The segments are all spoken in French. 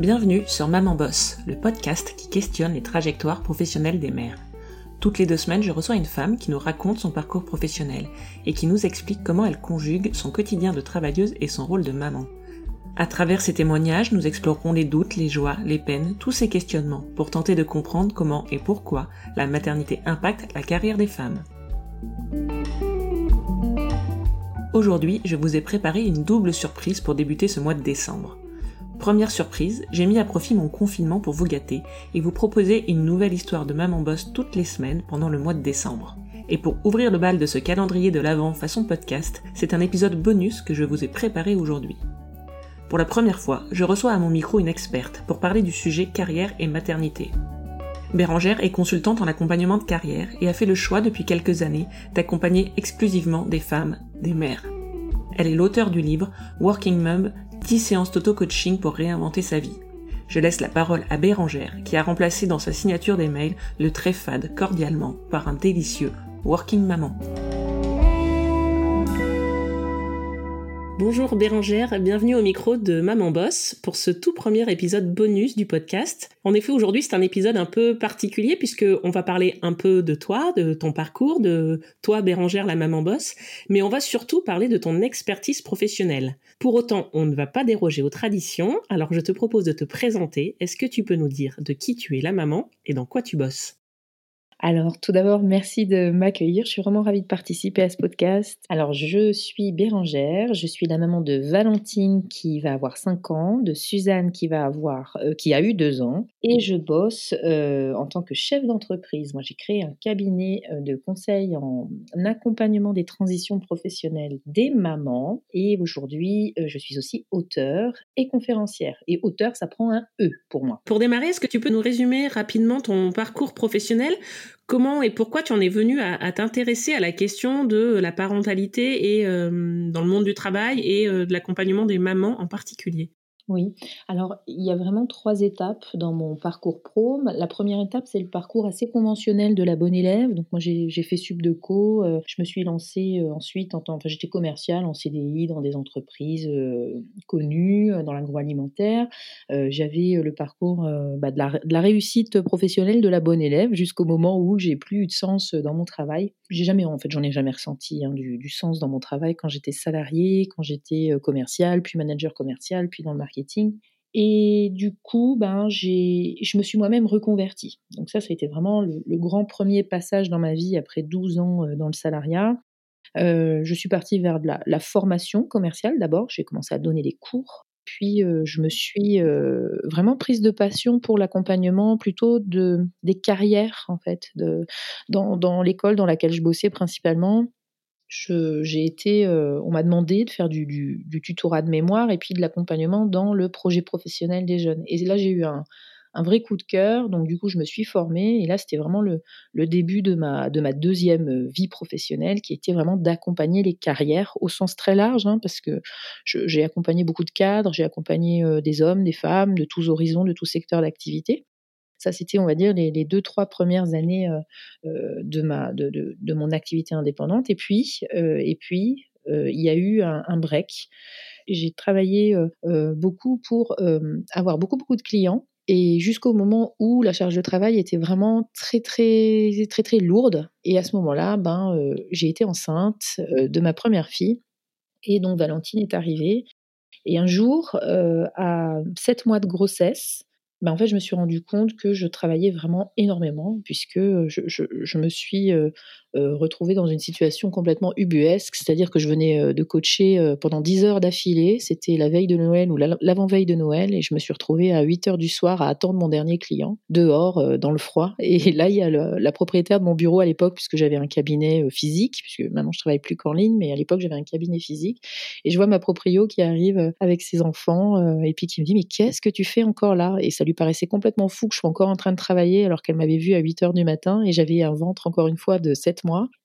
Bienvenue sur Maman Boss, le podcast qui questionne les trajectoires professionnelles des mères. Toutes les deux semaines, je reçois une femme qui nous raconte son parcours professionnel et qui nous explique comment elle conjugue son quotidien de travailleuse et son rôle de maman. À travers ces témoignages, nous explorerons les doutes, les joies, les peines, tous ces questionnements pour tenter de comprendre comment et pourquoi la maternité impacte la carrière des femmes. Aujourd'hui, je vous ai préparé une double surprise pour débuter ce mois de décembre. Première surprise, j'ai mis à profit mon confinement pour vous gâter et vous proposer une nouvelle histoire de maman boss toutes les semaines pendant le mois de décembre. Et pour ouvrir le bal de ce calendrier de l'avant façon podcast, c'est un épisode bonus que je vous ai préparé aujourd'hui. Pour la première fois, je reçois à mon micro une experte pour parler du sujet carrière et maternité. Bérangère est consultante en accompagnement de carrière et a fait le choix depuis quelques années d'accompagner exclusivement des femmes, des mères. Elle est l'auteur du livre Working Mum 10 séances d'auto-coaching pour réinventer sa vie. Je laisse la parole à Bérangère qui a remplacé dans sa signature des mails le très fade cordialement par un délicieux Working Maman. Bonjour Bérangère, bienvenue au micro de Maman Boss pour ce tout premier épisode bonus du podcast. En effet, aujourd'hui, c'est un épisode un peu particulier puisque on va parler un peu de toi, de ton parcours, de toi Bérangère la Maman Boss, mais on va surtout parler de ton expertise professionnelle. Pour autant, on ne va pas déroger aux traditions, alors je te propose de te présenter. Est-ce que tu peux nous dire de qui tu es la maman et dans quoi tu bosses? Alors, tout d'abord, merci de m'accueillir. Je suis vraiment ravie de participer à ce podcast. Alors, je suis Bérangère. Je suis la maman de Valentine qui va avoir 5 ans, de Suzanne qui va avoir, euh, qui a eu 2 ans. Et je bosse euh, en tant que chef d'entreprise. Moi, j'ai créé un cabinet euh, de conseil en accompagnement des transitions professionnelles des mamans. Et aujourd'hui, je suis aussi auteur et conférencière. Et auteur, ça prend un E pour moi. Pour démarrer, est-ce que tu peux nous résumer rapidement ton parcours professionnel? Comment et pourquoi tu en es venu à, t'intéresser à la question de la parentalité et euh, dans le monde du travail et euh, de l'accompagnement des mamans en particulier? Oui, alors il y a vraiment trois étapes dans mon parcours pro. La première étape, c'est le parcours assez conventionnel de la bonne élève. Donc moi, j'ai fait sub de co. Euh, je me suis lancée euh, ensuite en tant, enfin j'étais commerciale en CDI dans des entreprises euh, connues dans l'agroalimentaire. J'avais le parcours bah, de, la, réussite professionnelle de la bonne élève jusqu'au moment où j'ai plus eu de sens dans mon travail j'ai jamais, en fait, j'en ai jamais ressenti hein, du, sens dans mon travail quand j'étais salarié, quand j'étais commercial, puis manager commercial, puis dans le marketing. Et du coup, ben, je me suis moi-même reconvertie. Donc ça, ça a été vraiment le, grand premier passage dans ma vie après 12 ans dans le salariat. je suis partie vers de la, formation commerciale d'abord. J'ai commencé à donner des cours puis je me suis vraiment prise de passion pour l'accompagnement plutôt de des carrières en fait dans, l'école dans laquelle je bossais principalement. J'ai été, on m'a demandé de faire du, du, tutorat de mémoire et puis de l'accompagnement dans le projet professionnel des jeunes. Et là, j'ai eu un, un vrai coup de cœur. Donc du coup, je me suis formée et là, c'était vraiment le, début de ma, de ma deuxième euh, vie professionnelle qui était vraiment d'accompagner les carrières au sens très large, hein, parce que j'ai accompagné beaucoup de cadres, j'ai accompagné euh, des hommes, des femmes, de tous horizons, de tous secteurs d'activité. Ça, c'était, on va dire, les, deux, trois premières années euh, de, ma, de, de, mon activité indépendante. Et puis, et puis il y a eu un, break. J'ai travaillé beaucoup pour avoir beaucoup, beaucoup de clients et jusqu'au moment où la charge de travail était vraiment très très très très lourde. Et à ce moment-là, ben euh, j'ai été enceinte euh, de ma première fille et donc Valentine est arrivée. Et un jour, euh, à sept mois de grossesse, ben en fait, je me suis rendu compte que je travaillais vraiment énormément puisque je me suis euh, retrouvée dans une situation complètement ubuesque, c'est-à-dire que je venais euh, de coacher euh, pendant 10 heures d'affilée, c'était la veille de Noël ou l'avant-veille de Noël, et je me suis retrouvée à 8 heures du soir à attendre mon dernier client, dehors, dans le froid. Et là, il y a la propriétaire de mon bureau à l'époque, puisque j'avais un cabinet physique, puisque maintenant je travaille plus qu'en ligne, mais à l'époque j'avais un cabinet physique, et je vois ma proprio qui arrive avec ses enfants, et puis qui me dit, mais qu'est-ce que tu fais encore là? Et ça lui paraissait complètement fou que je sois encore en train de travailler alors qu'elle m'avait vu à 8 heures du matin, et j'avais un ventre encore une fois de 7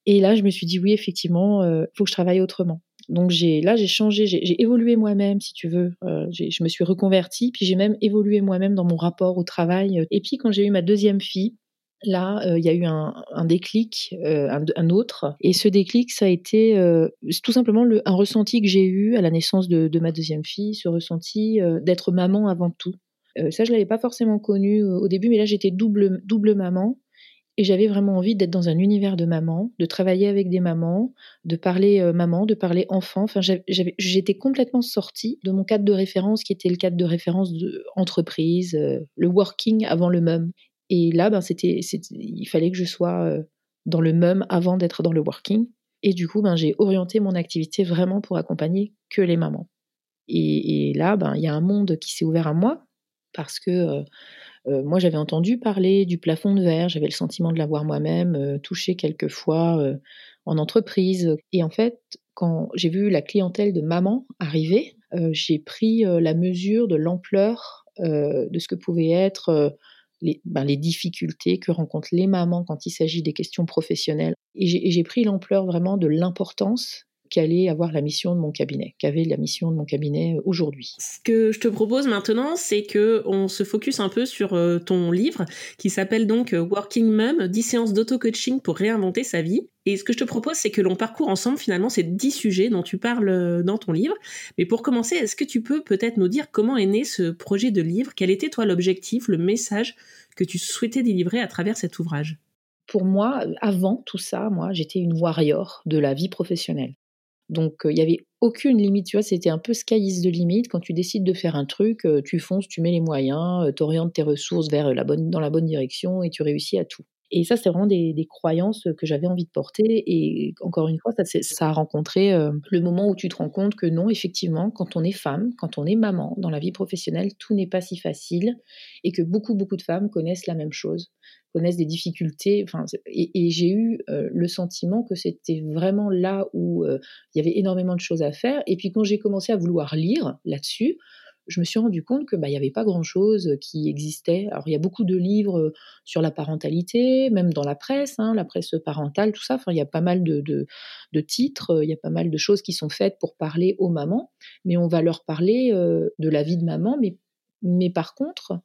Et là, je me suis dit, oui, effectivement, il euh, faut que je travaille autrement. Donc là j'ai changé, j'ai évolué moi-même si tu veux. Euh, je me suis reconvertie, puis j'ai même évolué moi-même dans mon rapport au travail. Et puis quand j'ai eu ma deuxième fille, là euh, il y a eu un, déclic, un, autre. Et ce déclic, ça a été tout simplement le, un ressenti que j'ai eu à la naissance de, ma deuxième fille, ce ressenti d'être maman avant tout. ça, je l'avais pas forcément connu au début, mais là, j'étais double maman. Et j'avais vraiment envie d'être dans un univers de maman, de travailler avec des mamans, de parler maman, de parler enfant. Enfin, j'étais complètement sortie de mon cadre de référence qui était le cadre de référence de entreprise, le working avant le mum. Et là, ben, c'était, il fallait que je sois dans le mum avant d'être dans le working. Et du coup, ben, j'ai orienté mon activité vraiment pour accompagner que les mamans. Et, là, ben, il y a un monde qui s'est ouvert à moi parce que euh, euh, moi, j'avais entendu parler du plafond de verre, j'avais le sentiment de l'avoir moi-même euh, touché quelques fois en entreprise. Et en fait, quand j'ai vu la clientèle de maman arriver, j'ai pris la mesure de l'ampleur de ce que pouvaient être ben, les, difficultés que rencontrent les mamans quand il s'agit des questions professionnelles. Et j'ai pris l'ampleur vraiment de l'importance qu'allait avoir la mission de mon cabinet, qu'avait la mission de mon cabinet aujourd'hui. Ce que je te propose maintenant, c'est que on se focus un peu sur euh, ton livre qui s'appelle donc euh, Working Mum, 10 séances d'auto-coaching pour réinventer sa vie. Et ce que je te propose, c'est que l'on parcourt ensemble finalement ces 10 sujets dont tu parles euh, dans ton livre. Mais pour commencer, est-ce que tu peux peut-être nous dire comment est né ce projet de livre? Quel était toi l'objectif, le message que tu souhaitais délivrer à travers cet ouvrage? Pour moi, avant tout ça, moi, j'étais une warrior de la vie professionnelle. Donc il n'y avait aucune limite, tu vois, c'était un peu sky is the limit. Quand tu décides de faire un truc, tu fonces, tu mets les moyens, tu orientes tes ressources vers la bonne, dans la bonne direction et tu réussis à tout. Et ça, c'est vraiment des, croyances que j'avais envie de porter. Et encore une fois, ça, ça a rencontré le moment où tu te rends compte que non, effectivement, quand on est femme, quand on est maman, dans la vie professionnelle, tout n'est pas si facile et que beaucoup, beaucoup de femmes connaissent la même chose connaissent des difficultés. Et, j'ai eu euh, le sentiment que c'était vraiment là où euh, il y avait énormément de choses à faire. Et puis quand j'ai commencé à vouloir lire là-dessus, je me suis rendu compte que bah, n'y avait pas grand-chose qui existait. Alors il y a beaucoup de livres sur la parentalité, même dans la presse, hein, la presse parentale, tout ça. Enfin, il y a pas mal de, titres, il y a pas mal de choses qui sont faites pour parler aux mamans, mais on va leur parler euh, de la vie de maman, mais mais par contre, euh,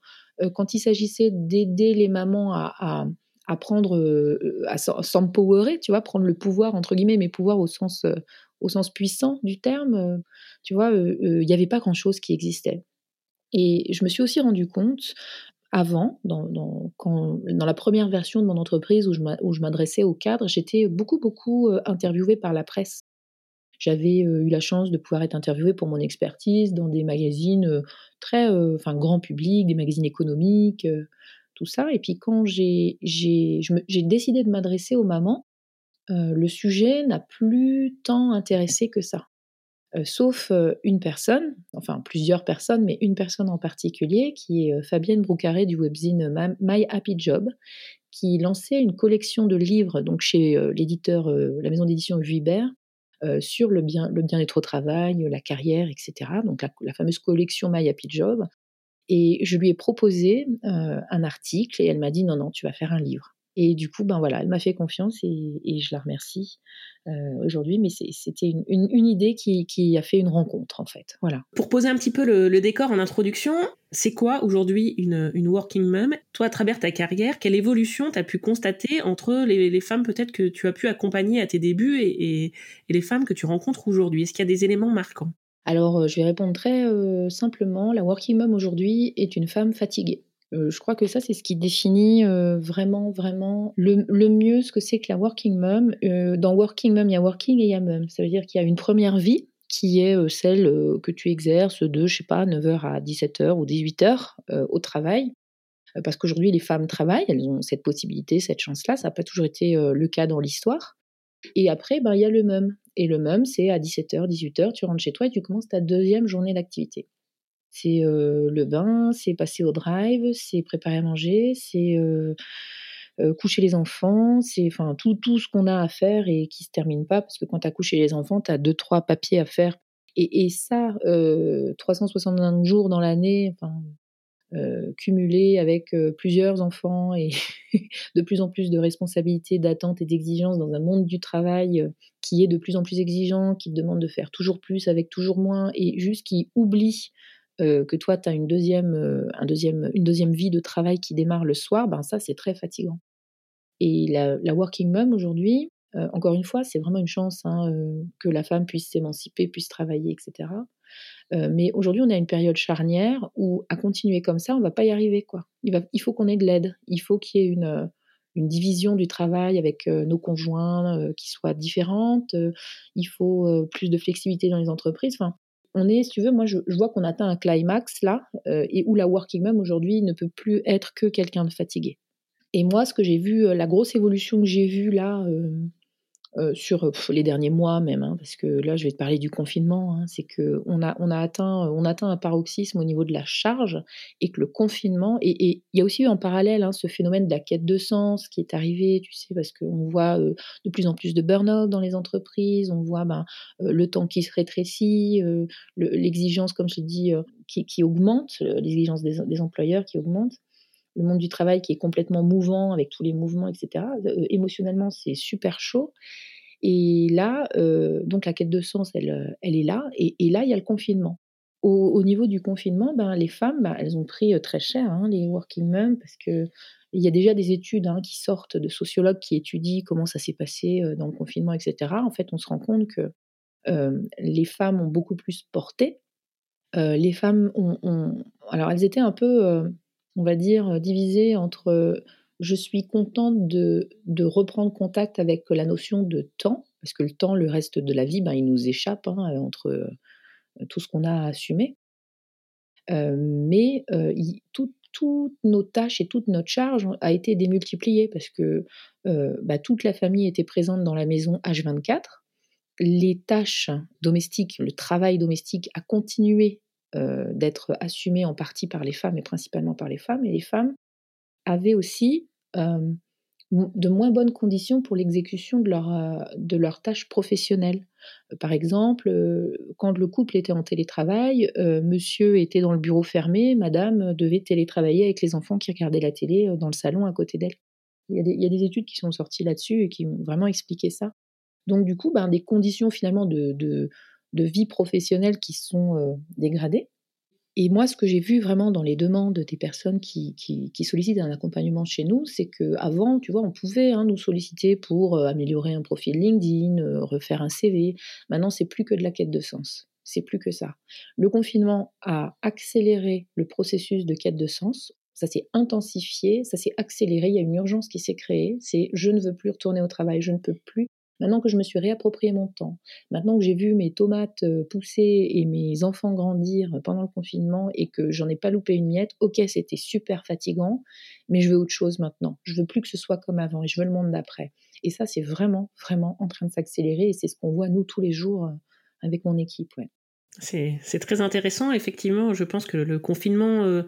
quand il s'agissait d'aider les mamans à, euh, à s'empowerer, tu vois, prendre le pouvoir, entre guillemets, mais pouvoir au sens, euh, au sens puissant du terme, tu vois, il n'y avait pas grand-chose qui existait. Et je me suis aussi rendu compte, avant, dans, quand, dans la première version de mon entreprise où je m'adressais aux cadres, j'étais beaucoup, beaucoup interviewée par la presse. J'avais eu la chance de pouvoir être interviewée pour mon expertise dans des magazines très enfin grand public, des magazines économiques, tout ça. Et puis quand j'ai décidé de m'adresser aux mamans, le sujet n'a plus tant intéressé que ça. sauf une personne, enfin plusieurs personnes, mais une personne en particulier, qui est Fabienne Broucaré du webzine My Happy Job, qui lançait une collection de livres donc chez l'éditeur, la maison d'édition Vuibert, euh, sur le bien le bien-être au travail, la carrière, etc. Donc la, fameuse collection My Happy Job. Et je lui ai proposé euh, un article et elle m'a dit non non tu vas faire un livre. Et du coup, ben voilà, elle m'a fait confiance et, je la remercie euh, aujourd'hui. Mais c'était une, idée qui, a fait une rencontre, en fait. Voilà. Pour poser un petit peu le, décor en introduction, c'est quoi aujourd'hui une, working mom? Toi, à travers ta carrière, quelle évolution tu as pu constater entre les, femmes peut-être que tu as pu accompagner à tes débuts et, les femmes que tu rencontres aujourd'hui? Est-ce qu'il y a des éléments marquants? Alors, euh, je vais répondre très euh, simplement. La working mom aujourd'hui est une femme fatiguée. Euh, je crois que ça, c'est ce qui définit euh, vraiment, vraiment le, mieux ce que c'est que la working mom. Euh, dans working mom, il y a working et il y a mom. Ça veut dire qu'il y a une première vie qui est celle que tu exerces de, je sais pas, 9h à 17h ou 18h au travail. Parce qu'aujourd'hui, les femmes travaillent, elles ont cette possibilité, cette chance-là. Ça n'a pas toujours été le cas dans l'histoire. Et après, ben, il y a le mum. Et le mum, c'est à 17h, 18h, tu rentres chez toi et tu commences ta deuxième journée d'activité. C'est le bain, c'est passer au drive, c'est préparer à manger, c'est coucher les enfants, c'est enfin tout, tout ce qu'on a à faire et qui se termine pas parce que quand tu as couché les enfants, tu as deux trois papiers à faire et, et ça 365 jours dans l'année, cumulé avec plusieurs enfants et de plus en plus de responsabilités, d'attentes et d'exigences dans un monde du travail qui est de plus en plus exigeant, qui te demande de faire toujours plus avec toujours moins et juste qui oublie euh, que toi, tu as une deuxième, euh, deuxième, une deuxième vie de travail qui démarre le soir, ben ça, c'est très fatigant. Et la, working mom aujourd'hui, euh, encore une fois, c'est vraiment une chance hein, que la femme puisse s'émanciper, puisse travailler, etc. mais aujourd'hui, on a une période charnière où, à continuer comme ça, on va pas y arriver. Quoi. Il, va, il faut qu'on ait de l'aide. Il faut qu'il y ait une, une division du travail avec nos conjoints qui soit différente. il faut plus de flexibilité dans les entreprises. On est, si tu veux, moi je, vois qu'on atteint un climax là, et où la working mom aujourd'hui ne peut plus être que quelqu'un de fatigué. Et moi, ce que j'ai vu, la grosse évolution que j'ai vue là, euh, sur les derniers mois même, hein, parce que là je vais te parler du confinement, hein, c'est que on a, on, a atteint, on atteint un paroxysme au niveau de la charge et que le confinement, et il y a aussi eu en parallèle hein, ce phénomène de la quête de sens qui est arrivé, tu sais, parce qu'on voit euh, de plus en plus de burn-out dans les entreprises, on voit ben, euh, le temps qui se rétrécit, l'exigence, comme je l'ai dit, qui, qui, augmente, l'exigence des, des employeurs qui augmente le monde du travail qui est complètement mouvant avec tous les mouvements, etc. Euh, émotionnellement, c'est super chaud. Et là, euh, donc la quête de sens, elle, euh, elle est là. Et, là, il y a le confinement. Au, niveau du confinement, ben, les femmes, ben, elles ont pris très cher, hein, les working moms, parce que il y a déjà des études hein, qui sortent de sociologues qui étudient comment ça s'est passé dans le confinement, etc. En fait, on se rend compte que les femmes ont beaucoup plus porté. les femmes ont, alors elles étaient un peu on va dire, euh, divisé entre euh, je suis contente de, reprendre contact avec la notion de temps, parce que le temps, le reste de la vie, ben, il nous échappe hein, entre euh, tout ce qu'on a assumé. mais toutes nos tâches et toute notre charge a été démultipliée parce que bah, toute la famille était présente dans la maison H24. Les tâches domestiques, le travail domestique a continué euh, d'être assumée en partie par les femmes et principalement par les femmes. Et les femmes avaient aussi euh, de moins bonnes conditions pour l'exécution de, leur, euh, de leurs tâches professionnelles. Par exemple, quand le couple était en télétravail, monsieur était dans le bureau fermé, madame devait télétravailler avec les enfants qui regardaient la télé dans le salon à côté d'elle. Il, y, a des études qui sont sorties là-dessus et qui ont vraiment expliqué ça. Donc du coup, ben, des conditions finalement de vie professionnelle qui sont euh, dégradées. Et moi, ce que j'ai vu vraiment dans les demandes des personnes qui, qui, sollicitent un accompagnement chez nous, c'est qu'avant, tu vois, on pouvait hein, nous solliciter pour euh, améliorer un profil LinkedIn, euh, refaire un CV. Maintenant, c'est plus que de la quête de sens. C'est plus que ça. Le confinement a accéléré le processus de quête de sens. Ça s'est intensifié, ça s'est accéléré. Il y a une urgence qui s'est créée. C'est je ne veux plus retourner au travail, je ne peux plus Maintenant que je me suis réapproprié mon temps, maintenant que j'ai vu mes tomates euh, pousser et mes enfants grandir pendant le confinement et que j'en ai pas loupé une miette, ok, c'était super fatigant, mais je veux autre chose maintenant. Je veux plus que ce soit comme avant et je veux le monde d'après. Et ça, c'est vraiment, vraiment en train de s'accélérer et c'est ce qu'on voit nous tous les jours euh, avec mon équipe. C'est très intéressant. Effectivement, je pense que le confinement euh,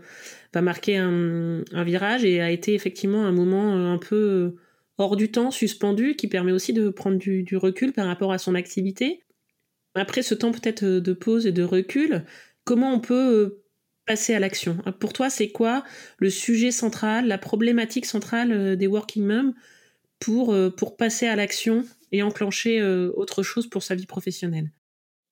va marquer un, virage et a été effectivement un moment un peu hors du temps, suspendu, qui permet aussi de prendre du, recul par rapport à son activité. Après ce temps peut-être euh, de pause et de recul, comment on peut euh, passer à l'action? Pour toi, c'est quoi le sujet central, la problématique centrale euh, des working moms pour, pour passer à l'action et enclencher autre chose pour sa vie professionnelle?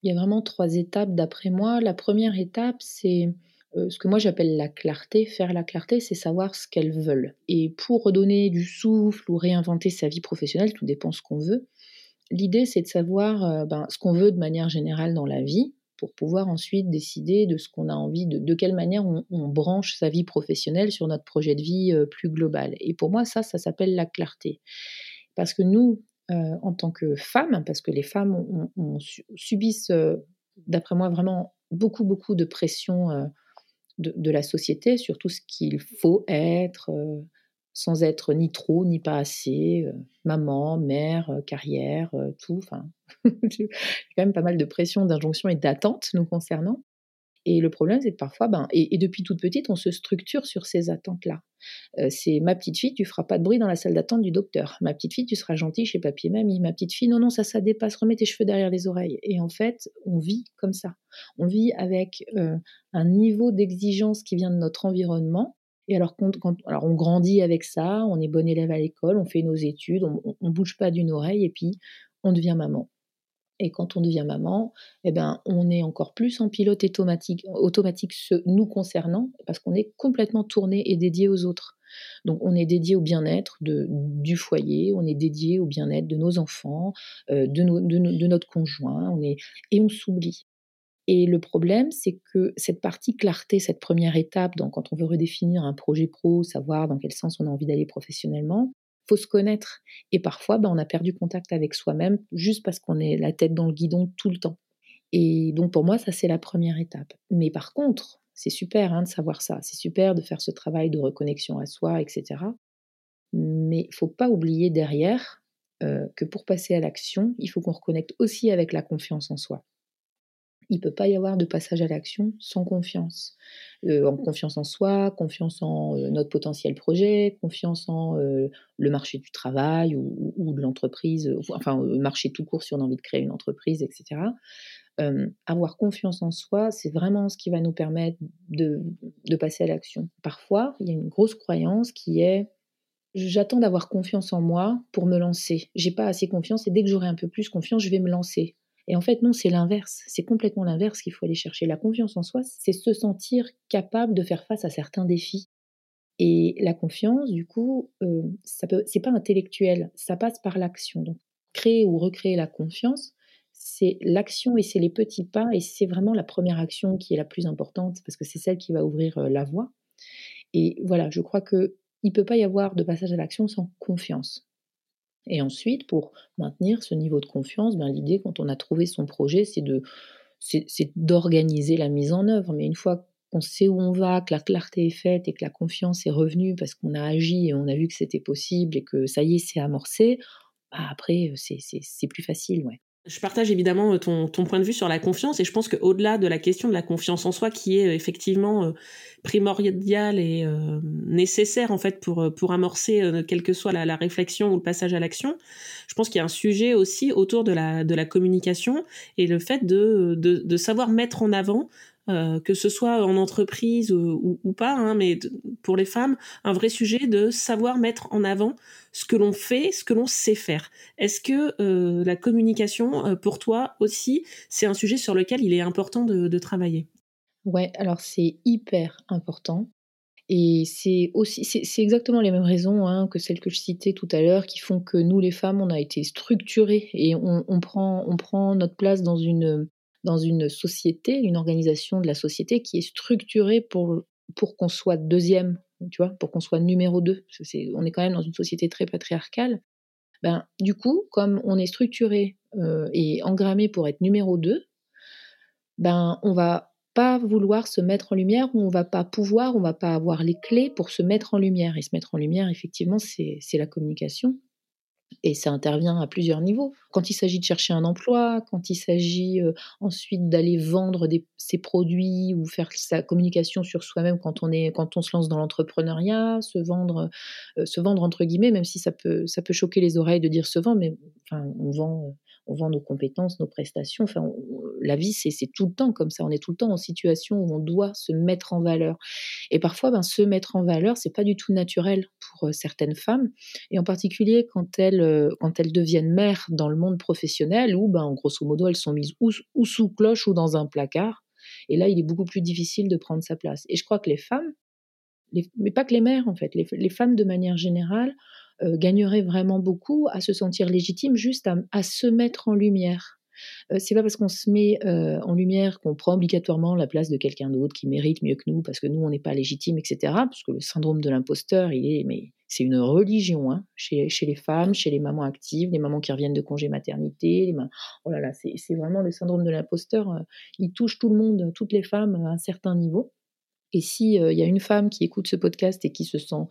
Il y a vraiment trois étapes d'après moi. La première étape, c'est euh, ce que moi j'appelle la clarté. Faire la clarté, c'est savoir ce qu'elles veulent. Et pour redonner du souffle ou réinventer sa vie professionnelle, tout dépend ce qu'on veut, l'idée c'est de savoir euh, ben, ce qu'on veut de manière générale dans la vie pour pouvoir ensuite décider de ce qu'on a envie, de, de quelle manière on, branche sa vie professionnelle sur notre projet de vie euh, plus global. Et pour moi, ça, ça s'appelle la clarté. Parce que nous, en tant que femmes, parce que les femmes subissent, d'après moi, vraiment beaucoup, beaucoup de pression de, la société sur tout ce qu'il faut être, euh, sans être ni trop ni pas assez, euh, maman, mère, euh, carrière, tout. Enfin, quand même pas mal de pression, d'injonctions et d'attentes nous concernant. Et le problème, c'est que parfois, ben, et, depuis toute petite, on se structure sur ces attentes-là. c'est ma petite fille, tu feras pas de bruit dans la salle d'attente du docteur. Ma petite fille, tu seras gentille chez papy et mamie. Ma petite fille, non, non, ça, ça dépasse, remets tes cheveux derrière les oreilles. Et en fait, on vit comme ça. On vit avec un niveau d'exigence qui vient de notre environnement. Et alors, quand, alors, on grandit avec ça, on est bon élève à l'école, on fait nos études, on, on bouge pas d'une oreille et puis on devient maman. Et quand on devient maman, eh ben, on est encore plus en pilote automatique, automatique nous concernant, parce qu'on est complètement tourné et dédié aux autres. Donc on est dédié au bien-être du foyer, on est dédié au bien-être de nos enfants, euh, de, notre conjoint, on est, et on s'oublie. Et le problème, c'est que cette partie clarté, cette première étape, quand on veut redéfinir un projet pro, savoir dans quel sens on a envie d'aller professionnellement, faut se connaître. Et parfois, ben, on a perdu contact avec soi-même juste parce qu'on est la tête dans le guidon tout le temps. Et donc pour moi, ça c'est la première étape. Mais par contre, c'est super hein, de savoir ça, c'est super de faire ce travail de reconnexion à soi, etc. Mais il faut pas oublier derrière euh, que pour passer à l'action, il faut qu'on reconnecte aussi avec la confiance en soi il ne peut pas y avoir de passage à l'action sans confiance. Euh, en confiance en soi, confiance en euh, notre potentiel projet, confiance en euh, le marché du travail ou, de l'entreprise, enfin le marché tout court si on a envie de créer une entreprise, etc. avoir confiance en soi, c'est vraiment ce qui va nous permettre de, de passer à l'action. Parfois, il y a une grosse croyance qui est j'attends d'avoir confiance en moi pour me lancer. J'ai pas assez confiance et dès que j'aurai un peu plus confiance, je vais me lancer. Et en fait, non, c'est l'inverse. C'est complètement l'inverse qu'il faut aller chercher. La confiance en soi, c'est se sentir capable de faire face à certains défis. Et la confiance, du coup, euh, ça peut, c'est pas intellectuel, ça passe par l'action. Donc, créer ou recréer la confiance, c'est l'action et c'est les petits pas, et c'est vraiment la première action qui est la plus importante parce que c'est celle qui va ouvrir euh, la voie. Et voilà, je crois que il peut pas y avoir de passage à l'action sans confiance. Et ensuite, pour maintenir ce niveau de confiance, ben, l'idée, quand on a trouvé son projet, c'est de c'est d'organiser la mise en œuvre. Mais une fois qu'on sait où on va, que la clarté est faite et que la confiance est revenue parce qu'on a agi et on a vu que c'était possible et que ça y est, c'est amorcé, bah, après, c'est plus facile, ouais. Je partage évidemment euh, ton, ton, point de vue sur la confiance et je pense qu'au-delà de la question de la confiance en soi qui est euh, effectivement euh, primordiale et nécessaire en fait pour, pour amorcer quelle que soit la, réflexion ou le passage à l'action, je pense qu'il y a un sujet aussi autour de la, de la communication et le fait de, de savoir mettre en avant euh, que ce soit en entreprise ou, pas, hein, mais pour les femmes, un vrai sujet de savoir mettre en avant ce que l'on fait, ce que l'on sait faire. Est-ce que euh, la communication, euh, pour toi aussi, c'est un sujet sur lequel il est important de, travailler? Ouais, alors c'est hyper important. Et c'est aussi, c'est exactement les mêmes raisons hein, que celles que je citais tout à l'heure, qui font que nous, les femmes, on a été structurées et on, prend, on prend notre place dans une, dans une société, une organisation de la société qui est structurée pour, pour qu'on soit deuxième, tu vois, pour qu'on soit numéro deux. on est quand même dans une société très patriarcale. Ben, du coup, comme on est structuré euh, et engrammé pour être numéro deux, ben, on va pas vouloir se mettre en lumière ou on va pas pouvoir, on va pas avoir les clés pour se mettre en lumière. Et se mettre en lumière, effectivement, c'est la communication. Et ça intervient à plusieurs niveaux. Quand il s'agit de chercher un emploi, quand il s'agit ensuite d'aller vendre ses produits ou faire sa communication sur soi-même quand on est, quand on se lance dans l'entrepreneuriat, se vendre, se vendre entre guillemets, même si ça peut, ça peut choquer les oreilles de dire se vendre, mais enfin, on vend on vend nos compétences, nos prestations. Enfin, la vie, c'est tout le temps comme ça. On est tout le temps en situation où on doit se mettre en valeur. Et parfois, ben, se mettre en valeur, c'est pas du tout naturel pour euh, certaines femmes, et en particulier quand elles, euh, quand elles deviennent mères dans le monde professionnel, où, ben, grosso modo, elles sont mises ou, sous cloche ou dans un placard. Et là, il est beaucoup plus difficile de prendre sa place. Et je crois que les femmes, mais pas que les mères en fait, les femmes de manière générale, euh, gagnerait vraiment beaucoup à se sentir légitime, juste à, se mettre en lumière. Euh, c'est pas parce qu'on se met euh, en lumière qu'on prend obligatoirement la place de quelqu'un d'autre qui mérite mieux que nous, parce que nous on n'est pas légitime, etc. Parce que le syndrome de l'imposteur, il est, mais c'est une religion hein, chez, les femmes, chez les mamans actives, les mamans qui reviennent de congé maternité. Oh là là, c'est vraiment le syndrome de l'imposteur. il touche tout le monde, toutes les femmes à un certain niveau. Et s'il il y a une femme qui écoute ce podcast et qui se sent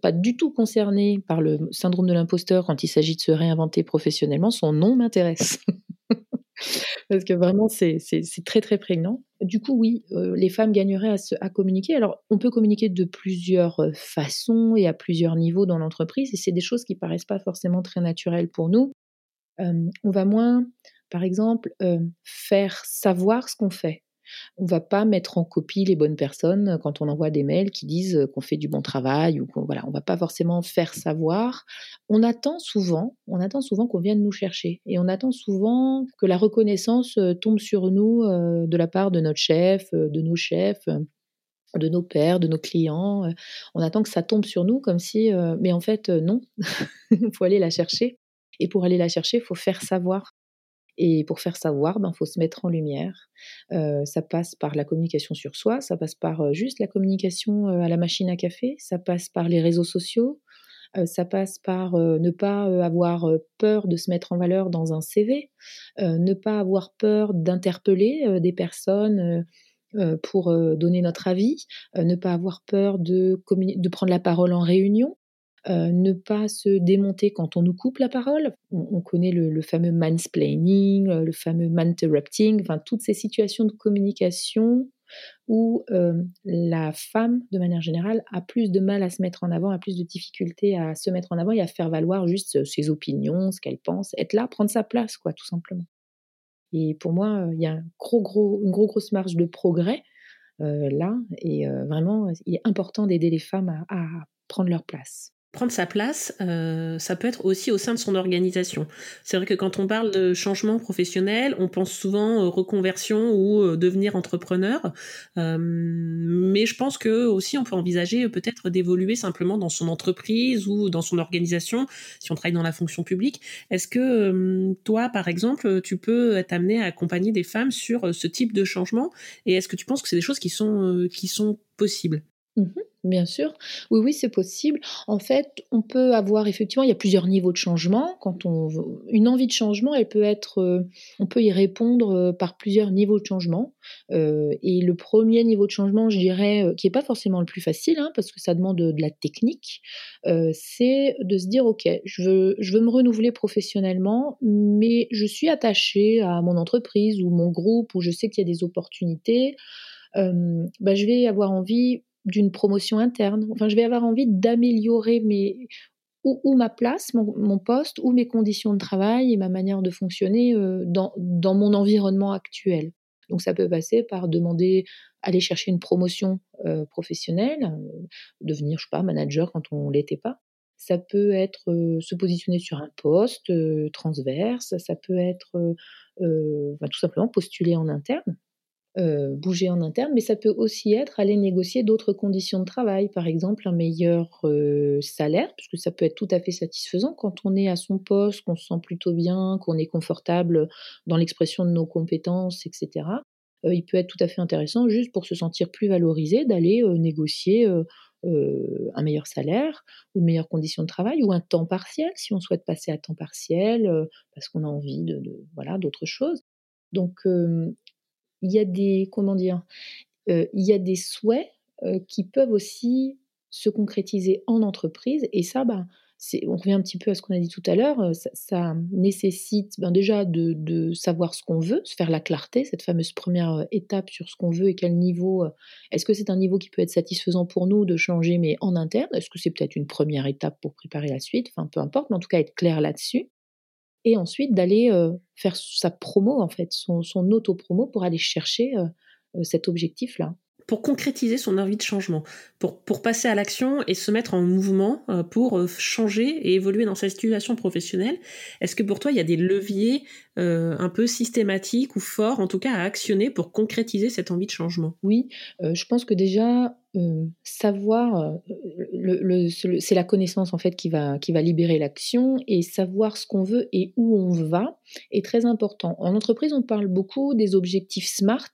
pas du tout concernée par le syndrome de l'imposteur quand il s'agit de se réinventer professionnellement, son nom m'intéresse. Parce que vraiment, c'est très très prégnant. Du coup, oui, les femmes gagneraient à, à, communiquer. Alors, on peut communiquer de plusieurs façons et à plusieurs niveaux dans l'entreprise, et c'est des choses qui paraissent pas forcément très naturelles pour nous. on va moins, par exemple, faire savoir ce qu'on fait. On va pas mettre en copie les bonnes personnes euh, quand on envoie des mails qui disent euh, qu'on fait du bon travail ou qu'on voilà, on va pas forcément faire savoir. On attend souvent, on attend souvent qu'on vienne nous chercher et on attend souvent que la reconnaissance euh, tombe sur nous de la part de notre chef, de nos chefs de nos pères, de nos clients. On attend que ça tombe sur nous comme si, mais en fait, non, il faut aller la chercher. Et pour aller la chercher, il faut faire savoir. Et pour faire savoir, il ben, faut se mettre en lumière. ça passe par la communication sur soi, ça passe par juste la communication à la machine à café, ça passe par les réseaux sociaux, ça passe par ne pas avoir peur de se mettre en valeur dans un CV, ne pas avoir peur d'interpeller des personnes pour donner notre avis, ne pas avoir peur de prendre la parole en réunion, ne pas se démonter quand on nous coupe la parole. On, connaît le, fameux mansplaining, le fameux manterrupting, enfin toutes ces situations de communication où la femme, de manière générale, a plus de mal à se mettre en avant, a plus de difficultés à se mettre en avant et à faire valoir juste ses opinions, ce qu'elle pense, être là, prendre sa place, quoi, tout simplement. Et pour moi, il y a un gros, gros, une grosse, grosse marge de progrès là, et vraiment, il est important d'aider les femmes à prendre leur place prendre sa place, euh, ça peut être aussi au sein de son organisation. C'est vrai que quand on parle de changement professionnel, on pense souvent reconversion ou euh, devenir entrepreneur, euh, mais je pense que aussi on peut envisager peut-être d'évoluer simplement dans son entreprise ou dans son organisation si on travaille dans la fonction publique. Est-ce que toi, par exemple, tu peux être amené à accompagner des femmes sur ce type de changement? Et est-ce que tu penses que c'est des choses qui sont qui sont possibles? Mmh bien sûr. Oui, oui, c'est possible. En fait, on peut avoir effectivement, il y a plusieurs niveaux de changement. Quand on une envie de changement, elle peut être, euh, on peut y répondre euh, par plusieurs niveaux de changement. Euh, et le premier niveau de changement, je dirais, qui n'est pas forcément le plus facile, hein, parce que ça demande de, la technique, c'est de se dire, ok, je veux, je veux me renouveler professionnellement, mais je suis attaché à mon entreprise ou mon groupe où je sais qu'il y a des opportunités. Bah, je vais avoir envie d'une promotion interne. Enfin, je vais avoir envie d'améliorer mes ou, ma place, mon, poste, ou mes conditions de travail et ma manière de fonctionner euh, dans, mon environnement actuel. Donc ça peut passer par demander, aller chercher une promotion euh, professionnelle, euh, devenir, je sais pas, manager quand on l'était pas. Ça peut être se positionner sur un poste transverse, ça peut être tout simplement postuler en interne euh, bouger en interne, mais ça peut aussi être aller négocier d'autres conditions de travail, par exemple un meilleur euh, salaire, puisque ça peut être tout à fait satisfaisant quand on est à son poste, qu'on se sent plutôt bien, qu'on est confortable dans l'expression de nos compétences, etc. Euh, il peut être tout à fait intéressant, juste pour se sentir plus valorisé, d'aller négocier un meilleur salaire ou de meilleures conditions de travail ou un temps partiel si on souhaite passer à temps partiel parce qu'on a envie de, de voilà d'autres choses. Donc il y a des, comment dire, euh, il y a des souhaits euh, qui peuvent aussi se concrétiser en entreprise. Et ça, bah, on revient un petit peu à ce qu'on a dit tout à l'heure, euh, ça, nécessite ben déjà de, savoir ce qu'on veut, se faire la clarté, cette fameuse première étape sur ce qu'on veut et quel niveau. Est-ce que c'est un niveau qui peut être satisfaisant pour nous de changer, mais en interne? Est-ce que c'est peut-être une première étape pour préparer la suite? Enfin, peu importe, mais en tout cas être clair là-dessus et ensuite d'aller faire sa promo, en fait, son, auto-promo pour aller chercher cet objectif-là. Pour concrétiser son envie de changement, pour, pour passer à l'action et se mettre en mouvement pour changer et évoluer dans sa situation professionnelle, est-ce que pour toi il y a des leviers un peu systématiques ou forts, en tout cas à actionner pour concrétiser cette envie de changement? Oui, je pense que déjà savoir, c'est la connaissance en fait qui va, qui va libérer l'action et savoir ce qu'on veut et où on va est très important. En entreprise, on parle beaucoup des objectifs SMART.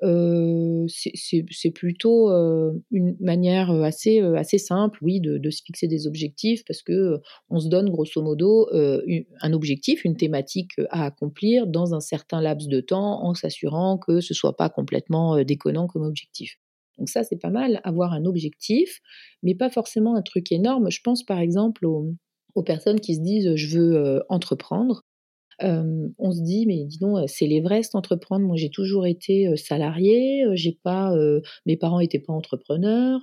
C'est plutôt une manière assez, assez simple, oui, de, se fixer des objectifs parce que on se donne grosso modo un objectif, une thématique à accomplir dans un certain laps de temps en s'assurant que ce soit pas complètement déconnant comme objectif. Donc ça, c'est pas mal, avoir un objectif, mais pas forcément un truc énorme. Je pense par exemple aux, personnes qui se disent je veux on se dit mais dis donc c'est l'Everest entreprendre. Moi j'ai toujours été salarié, j'ai pas, mes parents n'étaient pas entrepreneurs.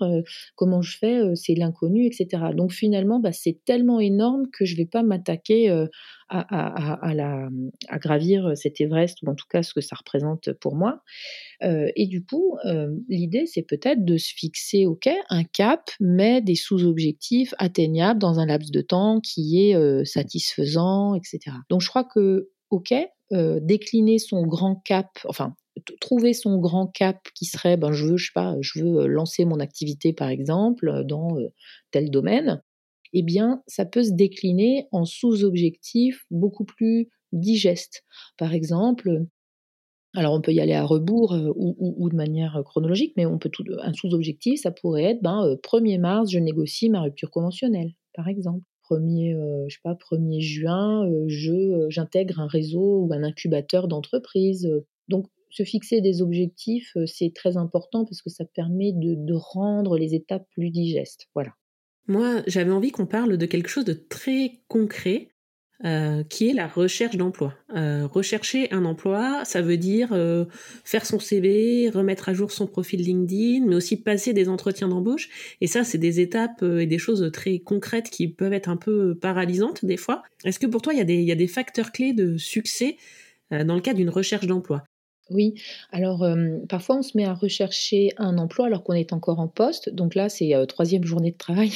comment je fais C'est l'inconnu, etc. Donc finalement bah, c'est tellement énorme que je vais pas m'attaquer à, gravir cet Everest, ou en tout cas ce que ça représente pour moi. Et du coup, l'idée, c'est peut-être de se fixer, OK, un cap, mais des sous-objectifs atteignables dans un laps de temps qui est satisfaisant, etc. Donc je crois que, OK, décliner son grand cap, enfin, trouver son grand cap qui serait, ben, je veux, je sais pas, je veux lancer mon activité par exemple dans tel domaine, eh bien, ça peut se décliner en sous-objectifs beaucoup plus digestes. Par exemple, alors on peut y aller à rebours ou, de manière chronologique, mais on peut tout, un sous-objectif, ça pourrait être ben, 1er mars, je négocie ma rupture conventionnelle, par exemple. 1er, je sais pas, 1er juin, je, j'intègre un réseau ou un incubateur d'entreprise. Donc se fixer des objectifs, c'est très important parce que ça permet de, de rendre les étapes plus digestes. Voilà. Moi, j'avais envie qu'on parle de quelque chose de très concret euh, qui est la recherche d'emploi. Euh, rechercher un emploi, ça veut dire euh, faire son CV, remettre à jour son profil LinkedIn, mais aussi passer des entretiens d'embauche. Et ça, c'est des étapes et des choses très concrètes qui peuvent être un peu paralysantes des fois. Est-ce que pour toi, il y, a des, facteurs clés de succès dans le cas d'une recherche d'emploi? Oui, alors parfois on se met à rechercher un emploi alors qu'on est encore en poste. Donc là, c'est troisième journée de travail.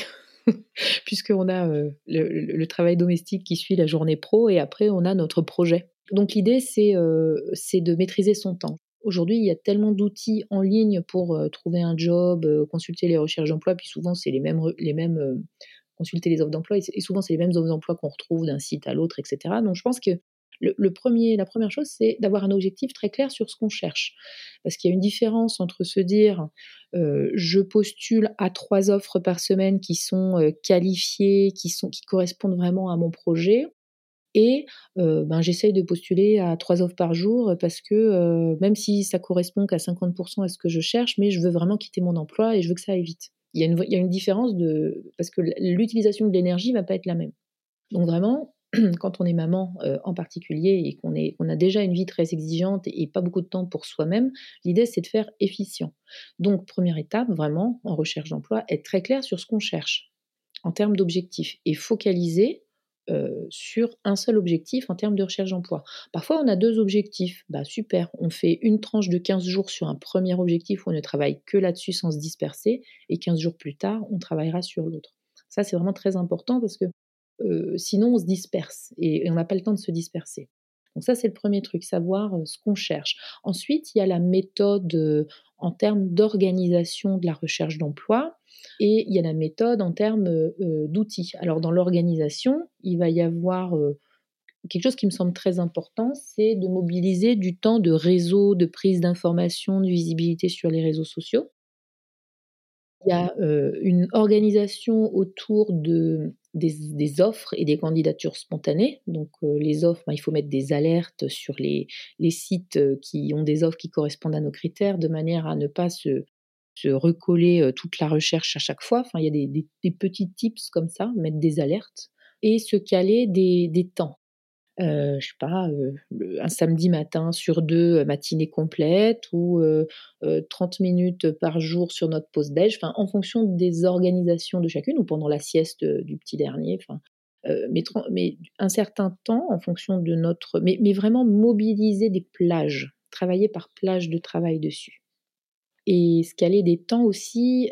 puisqu'on a le, travail domestique qui suit la journée pro et après on a notre projet. Donc l'idée c'est de maîtriser son temps. Aujourd'hui, il y a tellement d'outils en ligne pour trouver un job, consulter les recherches d'emploi, puis souvent c'est les mêmes, les mêmes consulter les offres d'emploi, et souvent c'est les mêmes offres d'emploi qu'on retrouve d'un site à l'autre, etc. Donc je pense que le, premier, la première chose, c'est d'avoir un objectif très clair sur ce qu'on cherche. Parce qu'il y a une différence entre se dire euh, je postule à trois offres par semaine qui sont euh, qualifiées, qui, sont, qui correspondent vraiment à mon projet, et euh, ben, j'essaye de postuler à trois offres par jour parce que même si ça correspond qu'à 50% à ce que je cherche, mais je veux vraiment quitter mon emploi et je veux que ça aille vite. Il y a une, il y a une différence de, parce que l'utilisation de l'énergie ne va pas être la même. Donc vraiment, quand on est maman euh, en particulier et qu'on on a déjà une vie très exigeante et, pas beaucoup de temps pour soi-même, l'idée c'est de faire efficient. Donc première étape, vraiment, en recherche d'emploi, être très clair sur ce qu'on cherche en termes d'objectifs et focaliser euh, sur un seul objectif en termes de recherche d'emploi. Parfois, on a deux objectifs. Bah, super, on fait une tranche de 15 jours sur un premier objectif où on ne travaille que là-dessus sans se disperser, et 15 jours plus tard, on travaillera sur l'autre. Ça, c'est vraiment très important parce que sinon on se disperse et, on n'a pas le temps de se disperser. Donc ça, c'est le premier truc, savoir ce qu'on cherche. Ensuite, il y a la méthode en termes d'organisation de la recherche d'emploi et il y a la méthode en termes d'outils. Alors dans l'organisation, il va y avoir quelque chose qui me semble très important, c'est de mobiliser du temps de réseau, de prise d'information, de visibilité sur les réseaux sociaux. Il y a une organisation autour de des, offres et des candidatures spontanées. Donc euh, les offres, ben, il faut mettre des alertes sur les, sites euh, qui ont des offres qui correspondent à nos critères, de manière à ne pas se, recoller euh, toute la recherche à chaque fois. Enfin, il y a des, des, petits tips comme ça, mettre des alertes et se caler des temps. Euh, je sais pas, un samedi matin sur deux, matinée complète, ou 30 minutes par jour sur notre pause déj, enfin, en fonction des organisations de chacune, ou pendant la sieste du petit dernier, enfin, mais, mais, un certain temps en fonction de notre... Mais, mais vraiment mobiliser des plages, travailler par plage de travail dessus. Et scaler des temps aussi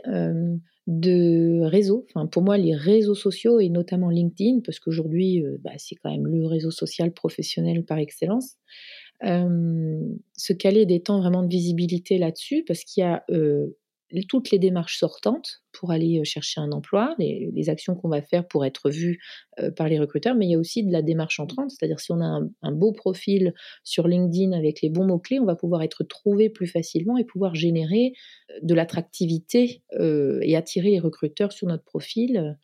de réseaux. Enfin, pour moi, les réseaux sociaux et notamment LinkedIn, parce qu'aujourd'hui, euh, bah, c'est quand même le réseau social professionnel par excellence, euh, se caler des temps vraiment de visibilité là-dessus, parce qu'il y a euh, toutes les démarches sortantes pour aller euh, chercher un emploi, les, actions qu'on va faire pour être vues euh, par les recruteurs, mais il y a aussi de la démarche entrante, c'est-à-dire si on a un, beau profil sur LinkedIn avec les bons mots-clés, on va pouvoir être trouvé plus facilement et pouvoir générer euh, de l'attractivité et attirer les recruteurs sur notre profil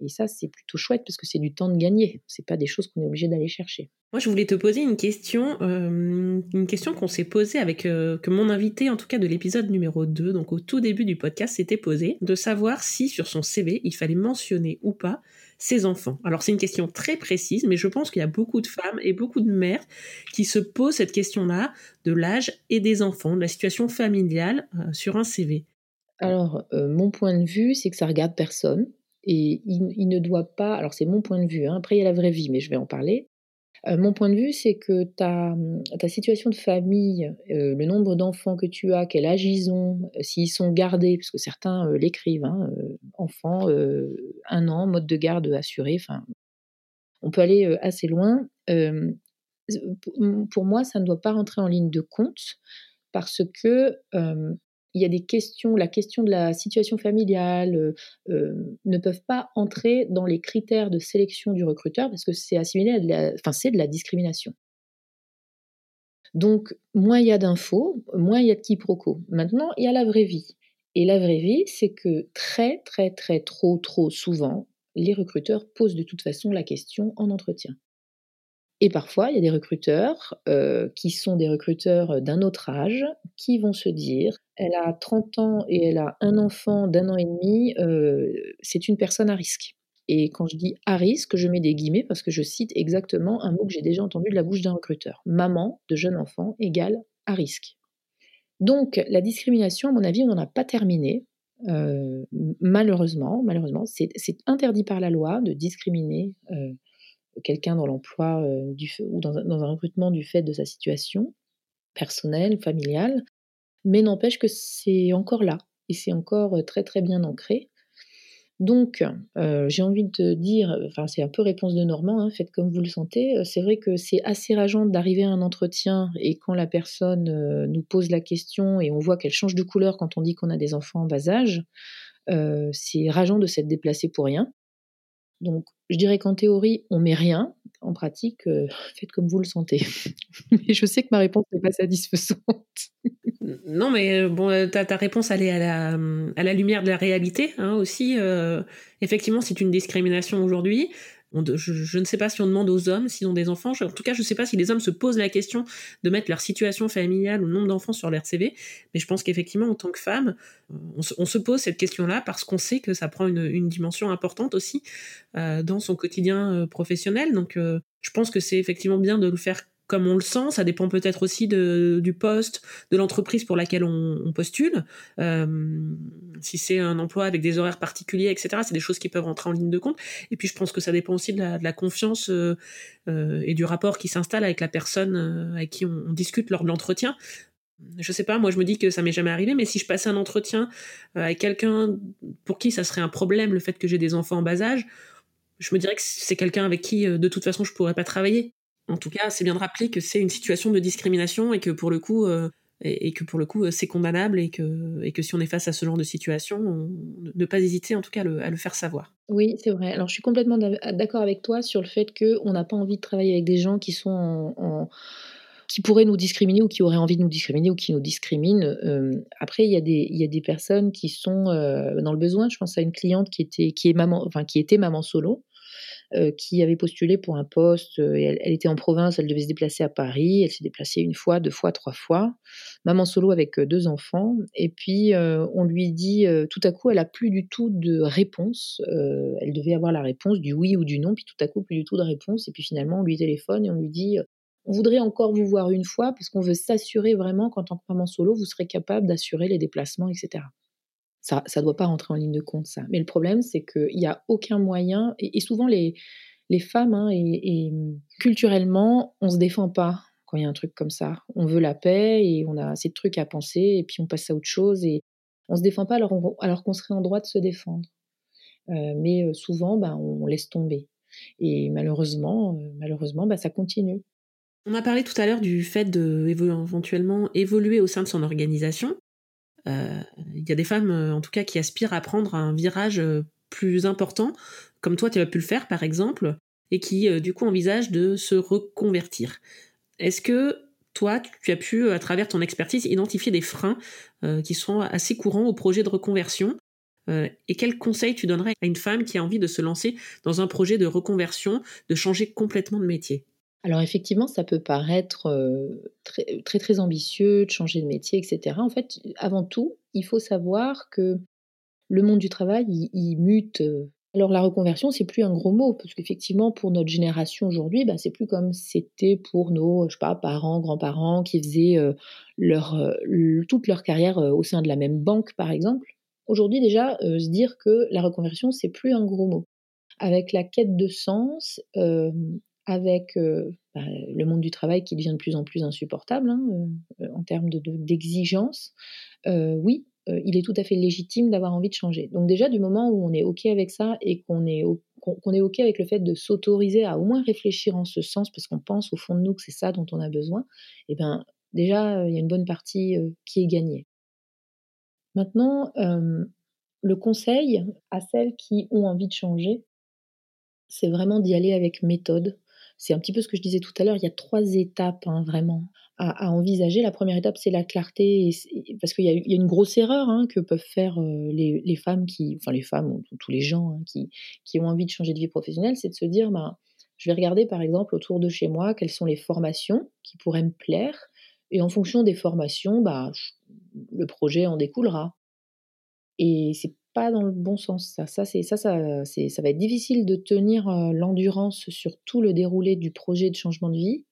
et ça, c'est plutôt chouette parce que c'est du temps de gagner. C'est pas des choses qu'on est obligé d'aller chercher. Moi, je voulais te poser une question, euh, une question qu'on s'est posée avec euh, que mon invité, en tout cas de l'épisode numéro 2, donc au tout début du podcast, s'était posé, de savoir si sur son CV il fallait mentionner ou pas ses enfants. Alors c'est une question très précise, mais je pense qu'il y a beaucoup de femmes et beaucoup de mères qui se posent cette question-là de l'âge et des enfants, de la situation familiale euh, sur un CV. Alors, mon point de vue, c'est que ça regarde personne. Et il, ne doit pas, alors c'est mon point de vue, hein, après il y a la vraie vie, mais je vais en parler. Euh, mon point de vue, c'est que ta, ta, situation de famille, euh, le nombre d'enfants que tu as, quel âge ils ont, euh, s'ils sont gardés, parce que certains l'écrivent, hein, enfants, un an, mode de garde assuré, enfin, on peut aller assez loin. pour moi, ça ne doit pas rentrer en ligne de compte parce que il y a des questions, la question de la situation familiale ne peuvent pas entrer dans les critères de sélection du recruteur parce que c'est assimilé à de la, enfin, c'est de la discrimination. Donc, moins il y a d'infos, moins il y a de quiproquos. Maintenant, il y a la vraie vie. Et la vraie vie, c'est que très, très, très, trop, trop souvent, les recruteurs posent de toute façon la question en entretien. Et parfois, il y a des recruteurs euh, qui sont des recruteurs d'un autre âge qui vont se dire elle a 30 ans et elle a un enfant d'un an et demi, euh, c'est une personne à risque. Et quand je dis à risque, je mets des guillemets parce que je cite exactement un mot que j'ai déjà entendu de la bouche d'un recruteur. Maman de jeune enfant égale à risque. Donc la discrimination, à mon avis, on n'en a pas terminé. Euh, malheureusement, malheureusement, c'est interdit par la loi de discriminer euh, quelqu'un dans l'emploi ou dans, un recrutement du fait de sa situation personnelle, familiale, mais n'empêche que c'est encore là et c'est encore très très bien ancré. Donc, euh, j'ai envie de te dire, enfin c'est un peu réponse de Normand, hein, faites comme vous le sentez. Euh, c'est vrai que c'est assez rageant d'arriver à un entretien et quand la personne euh, nous pose la question et on voit qu'elle change de couleur quand on dit qu'on a des enfants en bas âge, c'est rageant de s'être déplacé pour rien. Donc, je dirais qu'en théorie, on met rien. En pratique, faites comme vous le sentez. mais je sais que ma réponse n'est pas satisfaisante. Non, mais euh, bon, euh, ta, ta réponse, elle est à la, à la lumière de la réalité hein, aussi. Euh, effectivement, c'est une discrimination aujourd'hui. Je, ne sais pas si on demande aux hommes s'ils ont des enfants. en tout cas, je ne sais pas si les hommes se posent la question de mettre leur situation familiale ou le nombre d'enfants sur leur CV. Mais je pense qu'effectivement, en tant que femme, on se, pose cette question-là parce qu'on sait que ça prend une, une dimension importante aussi dans son quotidien professionnel. Donc, je pense que c'est effectivement bien de le faire comme on le sent. Ça dépend peut-être aussi du poste, de l'entreprise pour laquelle on, postule. Euh, si c'est un emploi avec des horaires particuliers, etc., c'est des choses qui peuvent rentrer en ligne de compte. Et puis je pense que ça dépend aussi de la, confiance euh, euh, et du rapport qui s'installe avec la personne avec qui on, discute lors de l'entretien. Je sais pas, moi je me dis que ça m'est jamais arrivé, mais si je passais un entretien avec quelqu'un pour qui ça serait un problème le fait que j'ai des enfants en bas âge, je me dirais que c'est quelqu'un avec qui de toute façon je pourrais pas travailler. En tout cas, c'est bien de rappeler que c'est une situation de discrimination et que pour le coup, euh, et, que pour le coup, c'est condamnable et que, si on est face à ce genre de situation, ne pas hésiter en tout cas à le, faire savoir. Oui, c'est vrai. Alors, je suis complètement d'accord avec toi sur le fait qu'on n'a pas envie de travailler avec des gens qui sont qui pourraient nous discriminer ou qui auraient envie de nous discriminer ou qui nous discriminent. Euh, après, il y, a des, y a des personnes qui sont euh, dans le besoin. Je pense à une cliente qui était, qui est maman, enfin, qui était maman solo euh, qui avait postulé pour un poste. Euh, elle, était en province, elle devait se déplacer à Paris. Elle s'est déplacée une fois, deux fois, trois fois. Maman solo avec euh, deux enfants. Et puis, on lui dit, tout à coup, elle a plus du tout de réponse. elle devait avoir la réponse du oui ou du non, puis tout à coup, plus du tout de réponse. Et puis finalement, on lui téléphone et on lui dit, on voudrait encore vous voir une fois parce qu'on veut s'assurer vraiment qu'en tant que maman solo, vous serez capable d'assurer les déplacements, etc. Ça ne doit pas rentrer en ligne de compte, ça. Mais le problème, c'est qu'il n'y a aucun moyen, et, souvent les, les femmes, hein, et, culturellement, on ne se défend pas quand il y a un truc comme ça. On veut la paix et on a assez de trucs à penser, et puis on passe à autre chose, et on ne se défend pas alors, alors qu'on serait en droit de se défendre. Euh, mais souvent, bah, on, laisse tomber. Et malheureusement, malheureusement bah, ça continue. On a parlé tout à l'heure du fait de éventuellement évoluer au sein de son organisation. Euh, il y a des femmes, euh, en tout cas, qui aspirent à prendre un virage euh, plus important, comme toi, tu as pu le faire, par exemple, et qui, du coup, envisagent de se reconvertir. Est-ce que toi, tu as pu, à travers ton expertise, identifier des freins qui sont assez courants au projet de reconversion et quels conseils tu donnerais à une femme qui a envie de se lancer dans un projet de reconversion, de changer complètement de métier? Alors effectivement, ça peut paraître très, très, ambitieux de changer de métier, etc. En fait, avant tout, il faut savoir que le monde du travail, il, mute. Alors la reconversion, c'est plus un gros mot, parce qu'effectivement, pour notre génération aujourd'hui, bah, c'est plus comme c'était pour nos, parents, grands-parents qui faisaient toute leur carrière au sein de la même banque, par exemple. Aujourd'hui déjà, se dire que la reconversion, c'est plus un gros mot. Avec la quête de sens, avec bah, le monde du travail qui devient de plus en plus insupportable hein, en termes d'exigence, de, oui, il est tout à fait légitime d'avoir envie de changer. Donc déjà, du moment où on est OK avec ça et qu'on est, est OK avec le fait de s'autoriser à au moins réfléchir en ce sens, parce qu'on pense au fond de nous que c'est ça dont on a besoin, eh bien déjà, il y a une bonne partie qui est gagnée. Maintenant, le conseil à celles qui ont envie de changer, c'est vraiment d'y aller avec méthode. C'est un petit peu ce que je disais tout à l'heure, il y a trois étapes, hein, vraiment à, envisager. La première étape, c'est la clarté, parce qu'il y, a une grosse erreur hein, que peuvent faire les, femmes qui, enfin les femmes ou tous les gens hein, qui, qui, ont envie de changer de vie professionnelle, c'est de se dire, bah, je vais regarder par exemple autour de chez moi quelles sont les formations qui pourraient me plaire, et en fonction des formations, bah, le projet en découlera. Et c'est pas dans le bon sens. Ça, ça, c'est, ça, ça, c'est, ça va être difficile de tenir l'endurance sur tout le déroulé du projet de changement de vie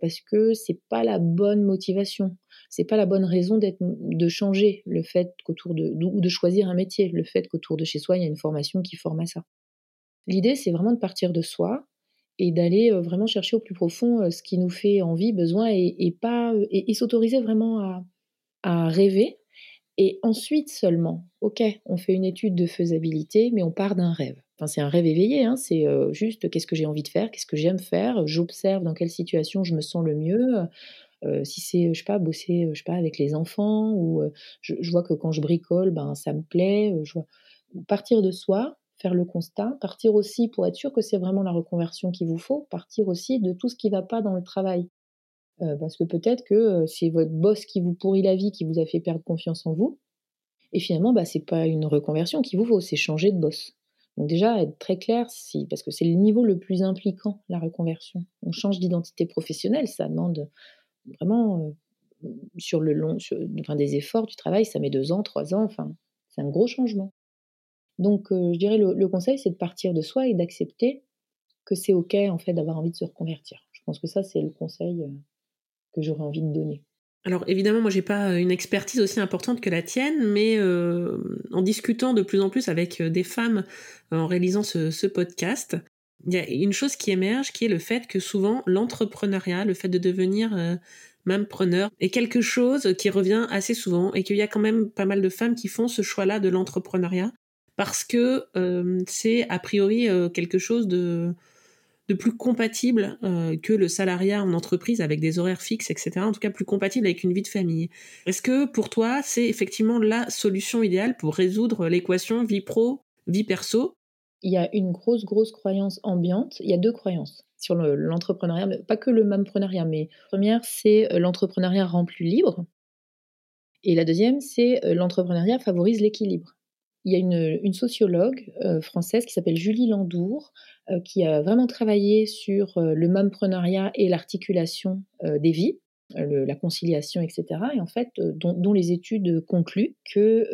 parce que c'est pas la bonne motivation. C'est pas la bonne raison d'être, de changer le fait qu'autour de, ou de choisir un métier, le fait qu'autour de chez soi, il y a une formation qui forme à ça. L'idée, c'est vraiment de partir de soi et d'aller vraiment chercher au plus profond ce qui nous fait envie, besoin et, pas, et, s'autoriser vraiment à rêver et ensuite seulement, ok, on fait une étude de faisabilité, mais on part d'un rêve. Enfin, c'est un rêve éveillé, hein, c'est juste qu'est-ce que j'ai envie de faire, qu'est-ce que j'aime faire, j'observe dans quelle situation je me sens le mieux. si c'est, je sais pas, bosser, je sais avec les enfants, ou je, vois que quand je bricole, ben ça me plaît. je. Partir de soi, faire le constat, partir aussi pour être sûr que c'est vraiment la reconversion qu'il vous faut, partir aussi de tout ce qui va pas dans le travail. Euh, parce que peut-être que euh, c'est votre boss qui vous pourrit la vie, qui vous a fait perdre confiance en vous. Et finalement, bah, c'est pas une reconversion qu'il vous faut, c'est changer de boss. Donc déjà, être très clair, parce que c'est le niveau le plus impliquant, la reconversion. On change d'identité professionnelle, ça demande vraiment euh, sur le long, enfin, des efforts du travail, ça met deux ans, trois ans, enfin, c'est un gros changement. Donc, je dirais le, le conseil, c'est de partir de soi et d'accepter que c'est ok en fait d'avoir envie de se reconvertir. Je pense que ça, c'est le conseil que j'aurais envie de donner. Alors évidemment, moi j'ai pas une expertise aussi importante que la tienne, mais euh, en discutant de plus en plus avec euh, des femmes euh, en réalisant ce, podcast, il y a une chose qui émerge, qui est le fait que souvent l'entrepreneuriat, le fait de devenir même preneur, est quelque chose qui revient assez souvent et qu'il y a quand même pas mal de femmes qui font ce choix-là de l'entrepreneuriat parce que c'est a priori quelque chose de de plus compatible euh, que le salariat en entreprise avec des horaires fixes, etc. En tout cas, plus compatible avec une vie de famille. Est-ce que pour toi, c'est effectivement la solution idéale pour résoudre l'équation vie pro, vie perso? Il y a une grosse, grosse croyance ambiante. Il y a deux croyances sur l'entrepreneuriat, pas que le mampreneuriat, mais la première, c'est euh, l'entrepreneuriat rend plus libre. Et la deuxième, c'est euh, l'entrepreneuriat favorise l'équilibre il y a une, sociologue euh, française qui s'appelle Julie Landour, euh, qui a vraiment travaillé sur euh, le momprenariat et l'articulation des vies, la conciliation, etc. Et en fait, dont, les études concluent que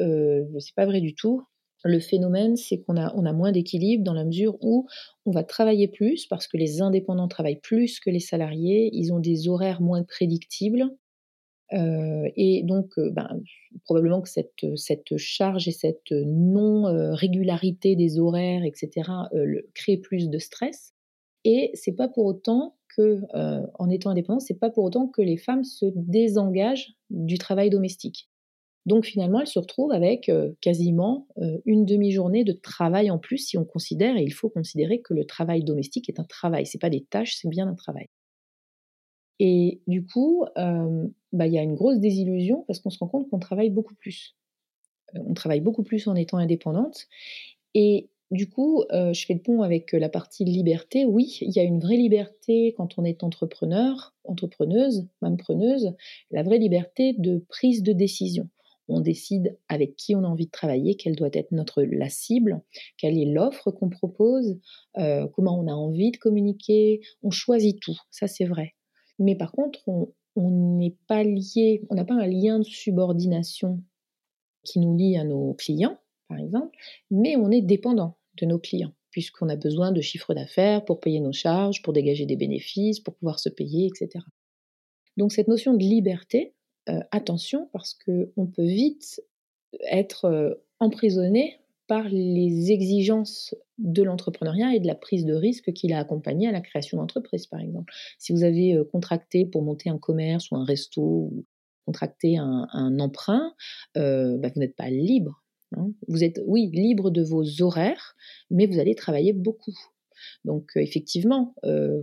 c'est pas vrai du tout. Le phénomène, c'est qu'on a, on a moins d'équilibre dans la mesure où on va travailler plus parce que les indépendants travaillent plus que les salariés, ils ont des horaires moins prédictibles, euh, et donc, euh, ben, probablement que cette, cette, charge et cette non-régularité des horaires, etc., euh, crée plus de stress. Et c'est pas pour autant que, en étant indépendante, c'est pas pour autant que les femmes se désengagent du travail domestique. Donc finalement, elles se retrouvent avec quasiment une demi-journée de travail en plus si on considère, et il faut considérer que le travail domestique est un travail, c'est pas des tâches, c'est bien un travail. Et du coup, bah, il y a une grosse désillusion parce qu'on se rend compte qu'on travaille beaucoup plus. on travaille beaucoup plus en étant indépendante. Et du coup, je fais le pont avec la partie liberté. Oui, il y a une vraie liberté quand on est entrepreneur, entrepreneuse, même preneuse, la vraie liberté de prise de décision. On décide avec qui on a envie de travailler, quelle doit être notre la cible, quelle est l'offre qu'on propose, comment on a envie de communiquer. On choisit tout, ça c'est vrai. Mais par contre, on n'est pas lié, on n'a pas un lien de subordination qui nous lie à nos clients, par exemple, mais on est dépendant de nos clients, puisqu'on a besoin de chiffre d'affaires pour payer nos charges, pour dégager des bénéfices, pour pouvoir se payer, etc. Donc cette notion de liberté, euh, attention, parce qu'on peut vite être euh, emprisonné par les exigences de l'entrepreneuriat et de la prise de risque qui l'a accompagné à la création d'entreprise, par exemple. Si vous avez euh, contracté pour monter un commerce ou un resto, ou contracté un, emprunt, euh, bah, vous n'êtes pas libre. Hein. Vous êtes, oui, libre de vos horaires, mais vous allez travailler beaucoup. Donc euh, effectivement,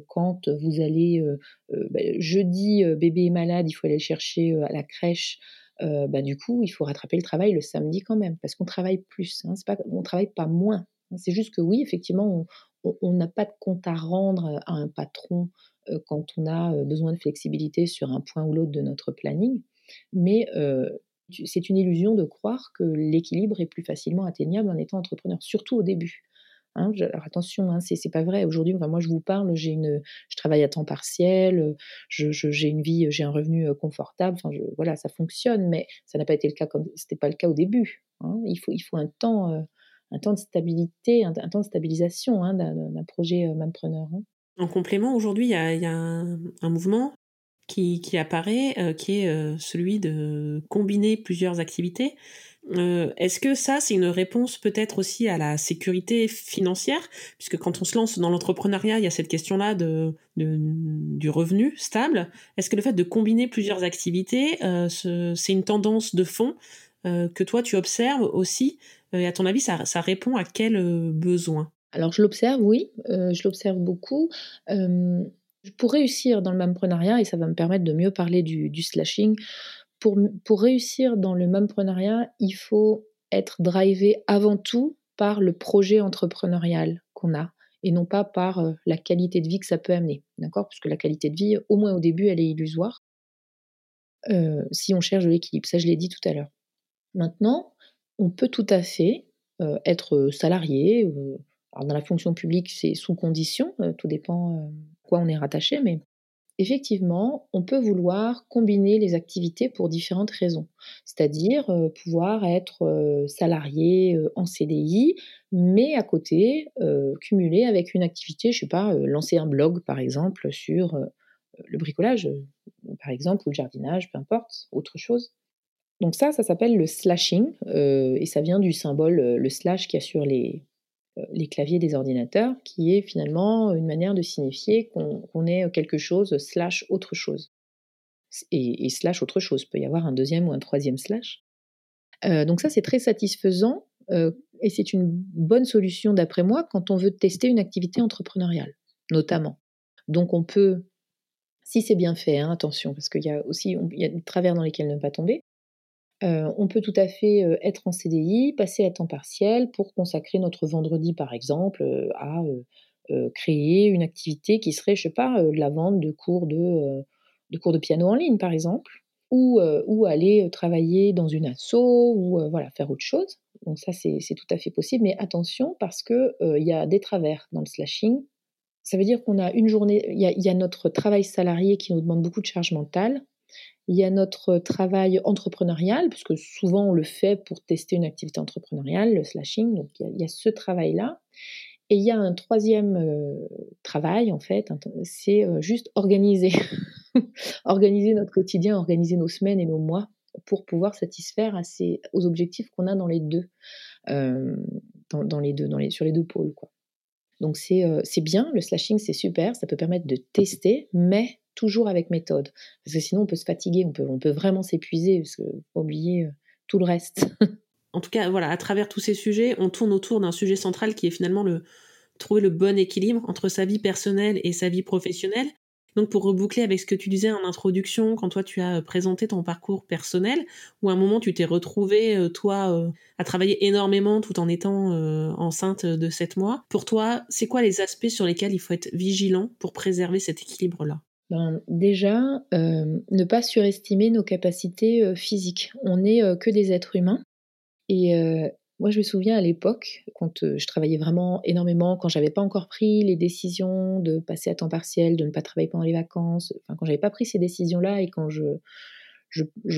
quand vous allez bah, jeudi, bébé est malade, il faut aller chercher à la crèche bah, du coup, il faut rattraper le travail le samedi quand même, parce qu'on travaille plus. Hein, on travaille pas moins. C'est juste que oui, effectivement, on n'a pas de compte à rendre à un patron quand on a besoin de flexibilité sur un point ou l'autre de notre planning, mais c'est une illusion de croire que l'équilibre est plus facilement atteignable en étant entrepreneur, surtout au début. Hein, alors attention, hein, c'est pas vrai. Aujourd'hui, moi je vous parle, j'ai une, je travaille à temps partiel, j'ai une vie, j'ai un revenu confortable. Enfin, voilà, ça fonctionne, mais ça n'a pas été le cas c'était pas le cas au début. Hein. Il faut, il faut un temps, un temps de stabilité, un, temps de stabilisation d'un projet preneur. En complément, aujourd'hui, il y a, un, mouvement qui, apparaît, qui est celui de combiner plusieurs activités. Euh, est-ce que ça, c'est une réponse peut-être aussi à la sécurité financière? Puisque quand on se lance dans l'entrepreneuriat, il y a cette question-là de, du revenu stable. Est-ce que le fait de combiner plusieurs activités, euh, c'est une tendance de fond euh, que toi, tu observes aussi à ton avis, ça, répond à quel besoin? Alors, je l'observe, oui. je l'observe beaucoup. pour réussir dans le mamprenariat, et ça va me permettre de mieux parler du, slashing, pour, réussir dans le momprenariat, il faut être drivé avant tout par le projet entrepreneurial qu'on a et non pas par euh, la qualité de vie que ça peut amener. D'accord? Parce que la qualité de vie, au moins au début, elle est illusoire euh, si on cherche l'équilibre. Ça, je l'ai dit tout à l'heure. Maintenant, on peut tout à fait euh, être salarié. alors dans la fonction publique, c'est sous condition, tout dépend à quoi on est rattaché, mais effectivement, on peut vouloir combiner les activités pour différentes raisons. C'est-à-dire euh, pouvoir être euh, salarié euh, en CDI, mais à côté, cumuler avec une activité, je ne sais pas, lancer un blog par exemple sur le bricolage, par exemple, ou le jardinage, peu importe, autre chose. Donc ça, ça s'appelle le slashing, et ça vient du symbole, le slash qu'il y a sur les, euh, les claviers des ordinateurs, qui est finalement une manière de signifier qu'on est quelque chose slash autre chose. Et, slash autre chose, peut y avoir un deuxième ou un troisième slash. Euh, donc ça, c'est très satisfaisant euh, et c'est une bonne solution d'après moi quand on veut tester une activité entrepreneuriale, notamment. Donc on peut, si c'est bien fait, hein, attention, parce qu'il y a aussi des travers dans lesquels ne pas tomber, euh, on peut tout à fait euh, être en CDI, passer à temps partiel pour consacrer notre vendredi, par exemple, euh, à créer une activité qui serait, je sais pas, la vente de cours de, de cours de piano en ligne, par exemple, ou, ou aller travailler dans une asso, ou voilà, faire autre chose. Donc ça, c'est tout à fait possible, mais attention parce que il y a des travers dans le slashing. Ça veut dire qu'on a une journée, il y, y a notre travail salarié qui nous demande beaucoup de charge mentale, il y a notre travail entrepreneurial, puisque souvent on le fait pour tester une activité entrepreneuriale, le slashing. Donc il y a, ce travail-là. Et il y a un troisième euh, travail, en fait, c'est euh, juste organiser. organiser notre quotidien, organiser nos semaines et nos mois pour pouvoir satisfaire à aux objectifs qu'on a dans les deux, euh, dans, les deux, sur les deux pôles. Quoi. Donc c'est bien, le slashing c'est super, ça peut permettre de tester, mais toujours avec méthode. Parce que sinon, on peut se fatiguer, on peut, vraiment s'épuiser, parce qu'il faut oublier euh, tout le reste. en tout cas, voilà, à travers tous ces sujets, on tourne autour d'un sujet central qui est finalement le trouver le bon équilibre entre sa vie personnelle et sa vie professionnelle. Donc pour reboucler avec ce que tu disais en introduction, quand toi tu as présenté ton parcours personnel, où à un moment tu t'es retrouvé, euh, toi, euh, à travailler énormément tout en étant enceinte de 7 mois, pour toi, c'est quoi les aspects sur lesquels il faut être vigilant pour préserver cet équilibre-là? Ben, déjà, euh, ne pas surestimer nos capacités euh, physiques. On n'est euh, que des êtres humains. Et moi, je me souviens à l'époque, quand je travaillais vraiment énormément, quand j'avais pas encore pris les décisions de passer à temps partiel, de ne pas travailler pendant les vacances, enfin, quand j'avais pas pris ces décisions-là et quand je,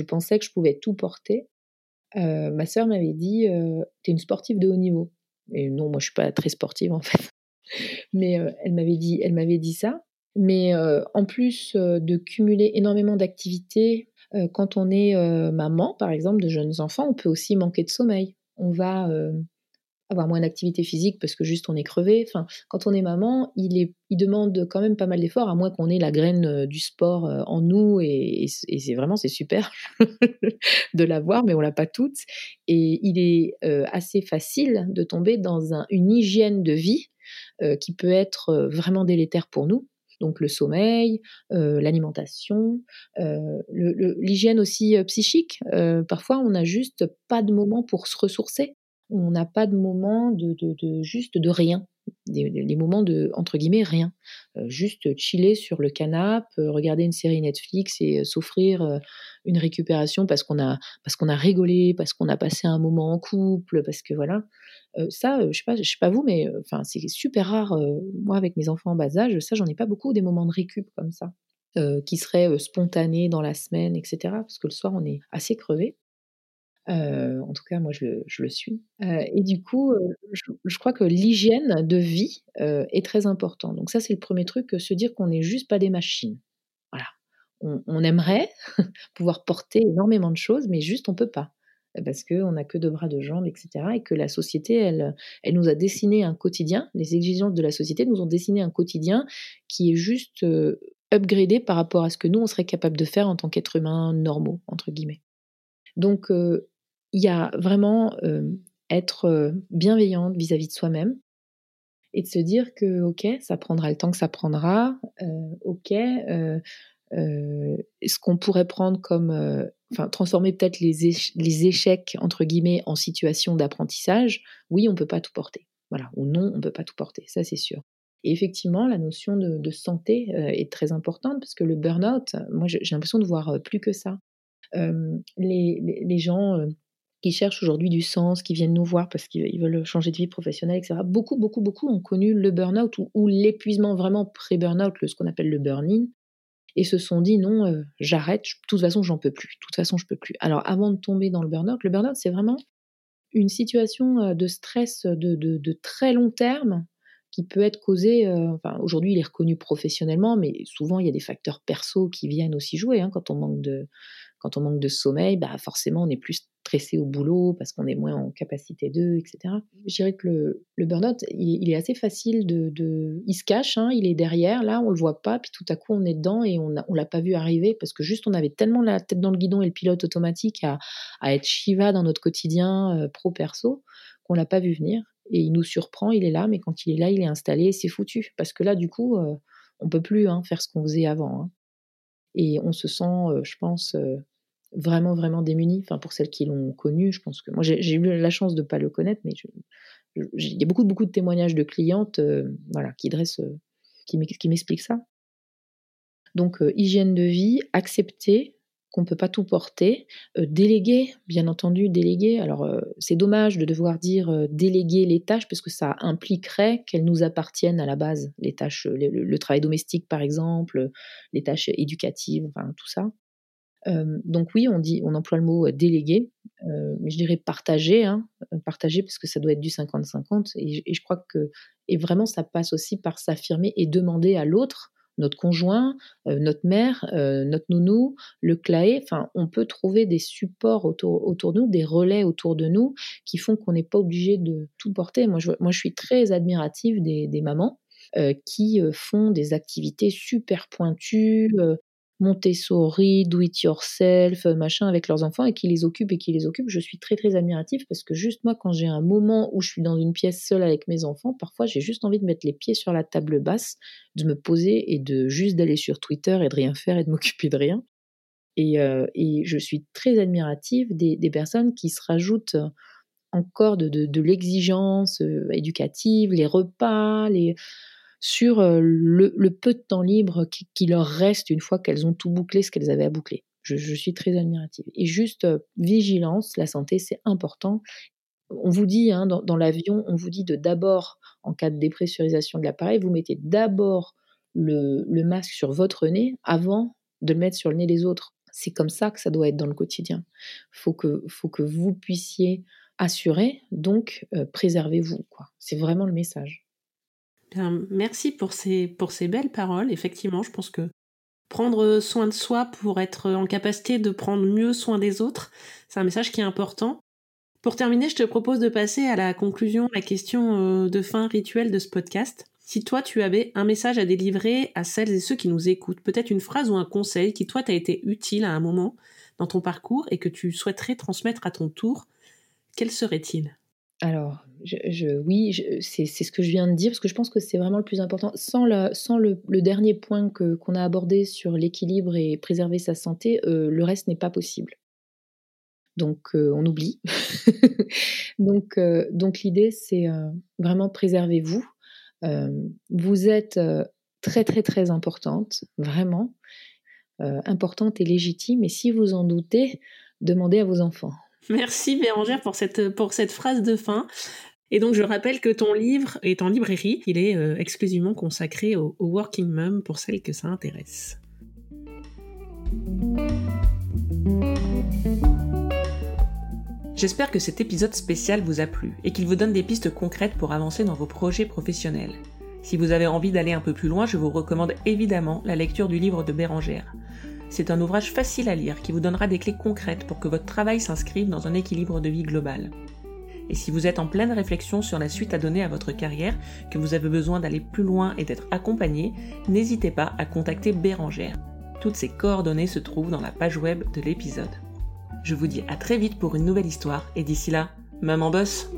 pensais que je pouvais tout porter, ma sœur m'avait dit Tu es une sportive de haut niveau. Et non, moi, je suis pas très sportive en fait. Mais elle m'avait dit, elle m'avait dit ça. Mais en plus de cumuler énormément d'activités, quand on est maman, par exemple, de jeunes enfants, on peut aussi manquer de sommeil. On va avoir moins d'activité physique parce que juste on est crevé. Enfin, quand on est maman, il, demande quand même pas mal d'efforts, à moins qu'on ait la graine du sport en nous, et, c'est vraiment c'est super de l'avoir, mais on l'a pas toute. Et il est assez facile de tomber dans une hygiène de vie qui peut être vraiment délétère pour nous Donc le sommeil, l'alimentation, l'hygiène aussi psychique. parfois, on n'a juste pas de moment pour se ressourcer. On n'a pas de moment de, de, juste de rien des, moments de, entre guillemets, rien. Euh, juste chiller sur le canapé, euh, regarder une série Netflix et euh, s'offrir une récupération parce qu'on a, parce qu'on a rigolé, parce qu'on a passé un moment en couple, parce que voilà. ça, je sais pas, je sais pas vous, mais enfin, c'est super rare. moi, avec mes enfants en bas âge, ça, j'en ai pas beaucoup des moments de récup comme ça. qui seraient spontanés dans la semaine, etc. Parce que le soir, on est assez crevé. Euh, en tout cas, moi, je le, suis. Euh, et du coup, euh, je, crois que l'hygiène de vie est très important. Donc ça, c'est le premier truc, se dire qu'on n'est juste pas des machines. Voilà. On, aimerait pouvoir porter énormément de choses, mais juste on peut pas parce qu'on n'a que deux bras, deux jambes, etc. Et que la société, elle, elle nous a dessiné un quotidien, les exigences de la société nous ont dessiné un quotidien qui est juste upgradé par rapport à ce que nous, on serait capable de faire en tant qu'être humain normaux, entre guillemets. Donc, il y a vraiment être bienveillante vis-à-vis de soi-même et de se dire que, ok, ça prendra le temps que ça prendra, ok, ce qu'on pourrait prendre comme, enfin, transformer peut-être les, les, échecs, entre guillemets, en situation d'apprentissage, oui, on ne peut pas tout porter. Voilà, ou non, on ne peut pas tout porter, ça c'est sûr. Et effectivement, la notion de, santé est très importante parce que le burn-out, moi j'ai l'impression de voir plus que ça. les, les, gens qui cherchent aujourd'hui du sens, qui viennent nous voir parce qu'ils veulent changer de vie professionnelle, etc. Beaucoup, beaucoup, beaucoup ont connu le burn-out ou, l'épuisement vraiment pré-burn-out, ce qu'on appelle le burn-in, et se sont dit non, euh, j'arrête, de toute façon, j'en peux plus, toute façon, je peux plus. Alors, avant de tomber dans le burn-out, le burn-out, c'est vraiment une situation euh, de stress de, de, très long terme qui peut être causé, euh, enfin aujourd'hui il est reconnu professionnellement, mais souvent il y a des facteurs perso qui viennent aussi jouer hein, quand on manque de, quand on manque de sommeil, bah forcément on est plus stressé au boulot parce qu'on est moins en capacité d'eux, etc. Je dirais que le, le burn-out, il, est assez facile de, il se cache, hein, il est derrière, là on le voit pas, puis tout à coup on est dedans et on on l'a pas vu arriver parce que juste on avait tellement la tête dans le guidon et le pilote automatique à, être Shiva dans notre quotidien euh, pro perso qu'on l'a pas vu venir et il nous surprend, il est là, mais quand il est là, il est installé, c'est foutu parce que là du coup euh, on peut plus hein, faire ce qu'on faisait avant. Hein. Et on se sent, euh, je pense, vraiment, vraiment démunis. Enfin, pour celles qui l'ont connu, je pense que moi, j'ai eu la chance de ne pas le connaître, mais il y a beaucoup, beaucoup de témoignages de clientes euh, voilà, qui dressent, euh, qui m'expliquent ça. Donc, euh, hygiène de vie, accepter qu'on ne peut pas tout porter, déléguer, bien entendu, déléguer. Alors, c'est dommage de devoir dire déléguer les tâches parce que ça impliquerait qu'elles nous appartiennent à la base, les tâches, le, travail domestique par exemple, les tâches éducatives, enfin tout ça donc oui, on dit, on emploie le mot déléguer, mais je dirais partager, hein, parce que ça doit être du 50-50. Et, je crois que et vraiment ça passe aussi par s'affirmer et demander à l'autre, notre conjoint, notre mère, notre nounou, le claé. Enfin, on peut trouver des supports autour, autour de nous, des relais autour de nous qui font qu'on n'est pas obligé de tout porter. Moi, je, moi, je suis très admirative des mamans. qui font des activités super pointues, Montessori, do it yourself, euh, machin avec leurs enfants et qui les occupent et qui les occupent. Je suis très très admirative parce que juste moi, quand j'ai un moment où je suis dans une pièce seule avec mes enfants, parfois j'ai juste envie de mettre les pieds sur la table basse, de me poser et de juste d'aller sur Twitter et de rien faire et de m'occuper de rien. Et, euh, je suis très admirative des, personnes qui se rajoutent encore de, de l'exigence euh, éducative, les repas, les sur le, peu de temps libre qui, leur reste une fois qu'elles ont tout bouclé ce qu'elles avaient à boucler. Je, suis très admirative. Et juste vigilance, la santé, c'est important. On vous dit, hein, dans, l'avion, on vous dit de d'abord, en cas de dépressurisation de l'appareil, vous mettez d'abord le, masque sur votre nez avant de le mettre sur le nez des autres. C'est comme ça que ça doit être dans le quotidien. Faut que, faut que vous puissiez assurer, donc préservez-vous. C'est vraiment le message merci pour ces, pour ces belles paroles. Effectivement, je pense que prendre soin de soi pour être en capacité de prendre mieux soin des autres, c'est un message qui est important. Pour terminer, je te propose de passer à la conclusion, la question euh, de fin rituelle de ce podcast. Si toi, tu avais un message à délivrer à celles et ceux qui nous écoutent, peut-être une phrase ou un conseil qui, toi, t'a été utile à un moment dans ton parcours et que tu souhaiterais transmettre à ton tour, quel serait-il? Alors, oui, c'est ce que je viens de dire, parce que je pense que c'est vraiment le plus important. Sans, le, dernier point qu'on a abordé sur l'équilibre et préserver sa santé, euh, le reste n'est pas possible. Donc euh, on oublie. donc euh, donc l'idée, c'est vraiment préservez-vous. vous êtes très très très importante, vraiment importante et légitime. Et si vous en doutez, demandez à vos enfants. Merci Bérangère pour cette phrase de fin. Et donc je rappelle que ton livre est en librairie, il est euh, exclusivement consacré au working mom pour celles que ça intéresse. J'espère que cet épisode spécial vous a plu et qu'il vous donne des pistes concrètes pour avancer dans vos projets professionnels. Si vous avez envie d'aller un peu plus loin, je vous recommande évidemment la lecture du livre de Bérangère. C'est un ouvrage facile à lire qui vous donnera des clés concrètes pour que votre travail s'inscrive dans un équilibre de vie global. Et si vous êtes en pleine réflexion sur la suite à donner à votre carrière, que vous avez besoin d'aller plus loin et d'être accompagné, n'hésitez pas à contacter Bérangère. Toutes ces coordonnées se trouvent dans la page web de l'épisode. Je vous dis à très vite pour une nouvelle histoire et d'ici là, maman bosse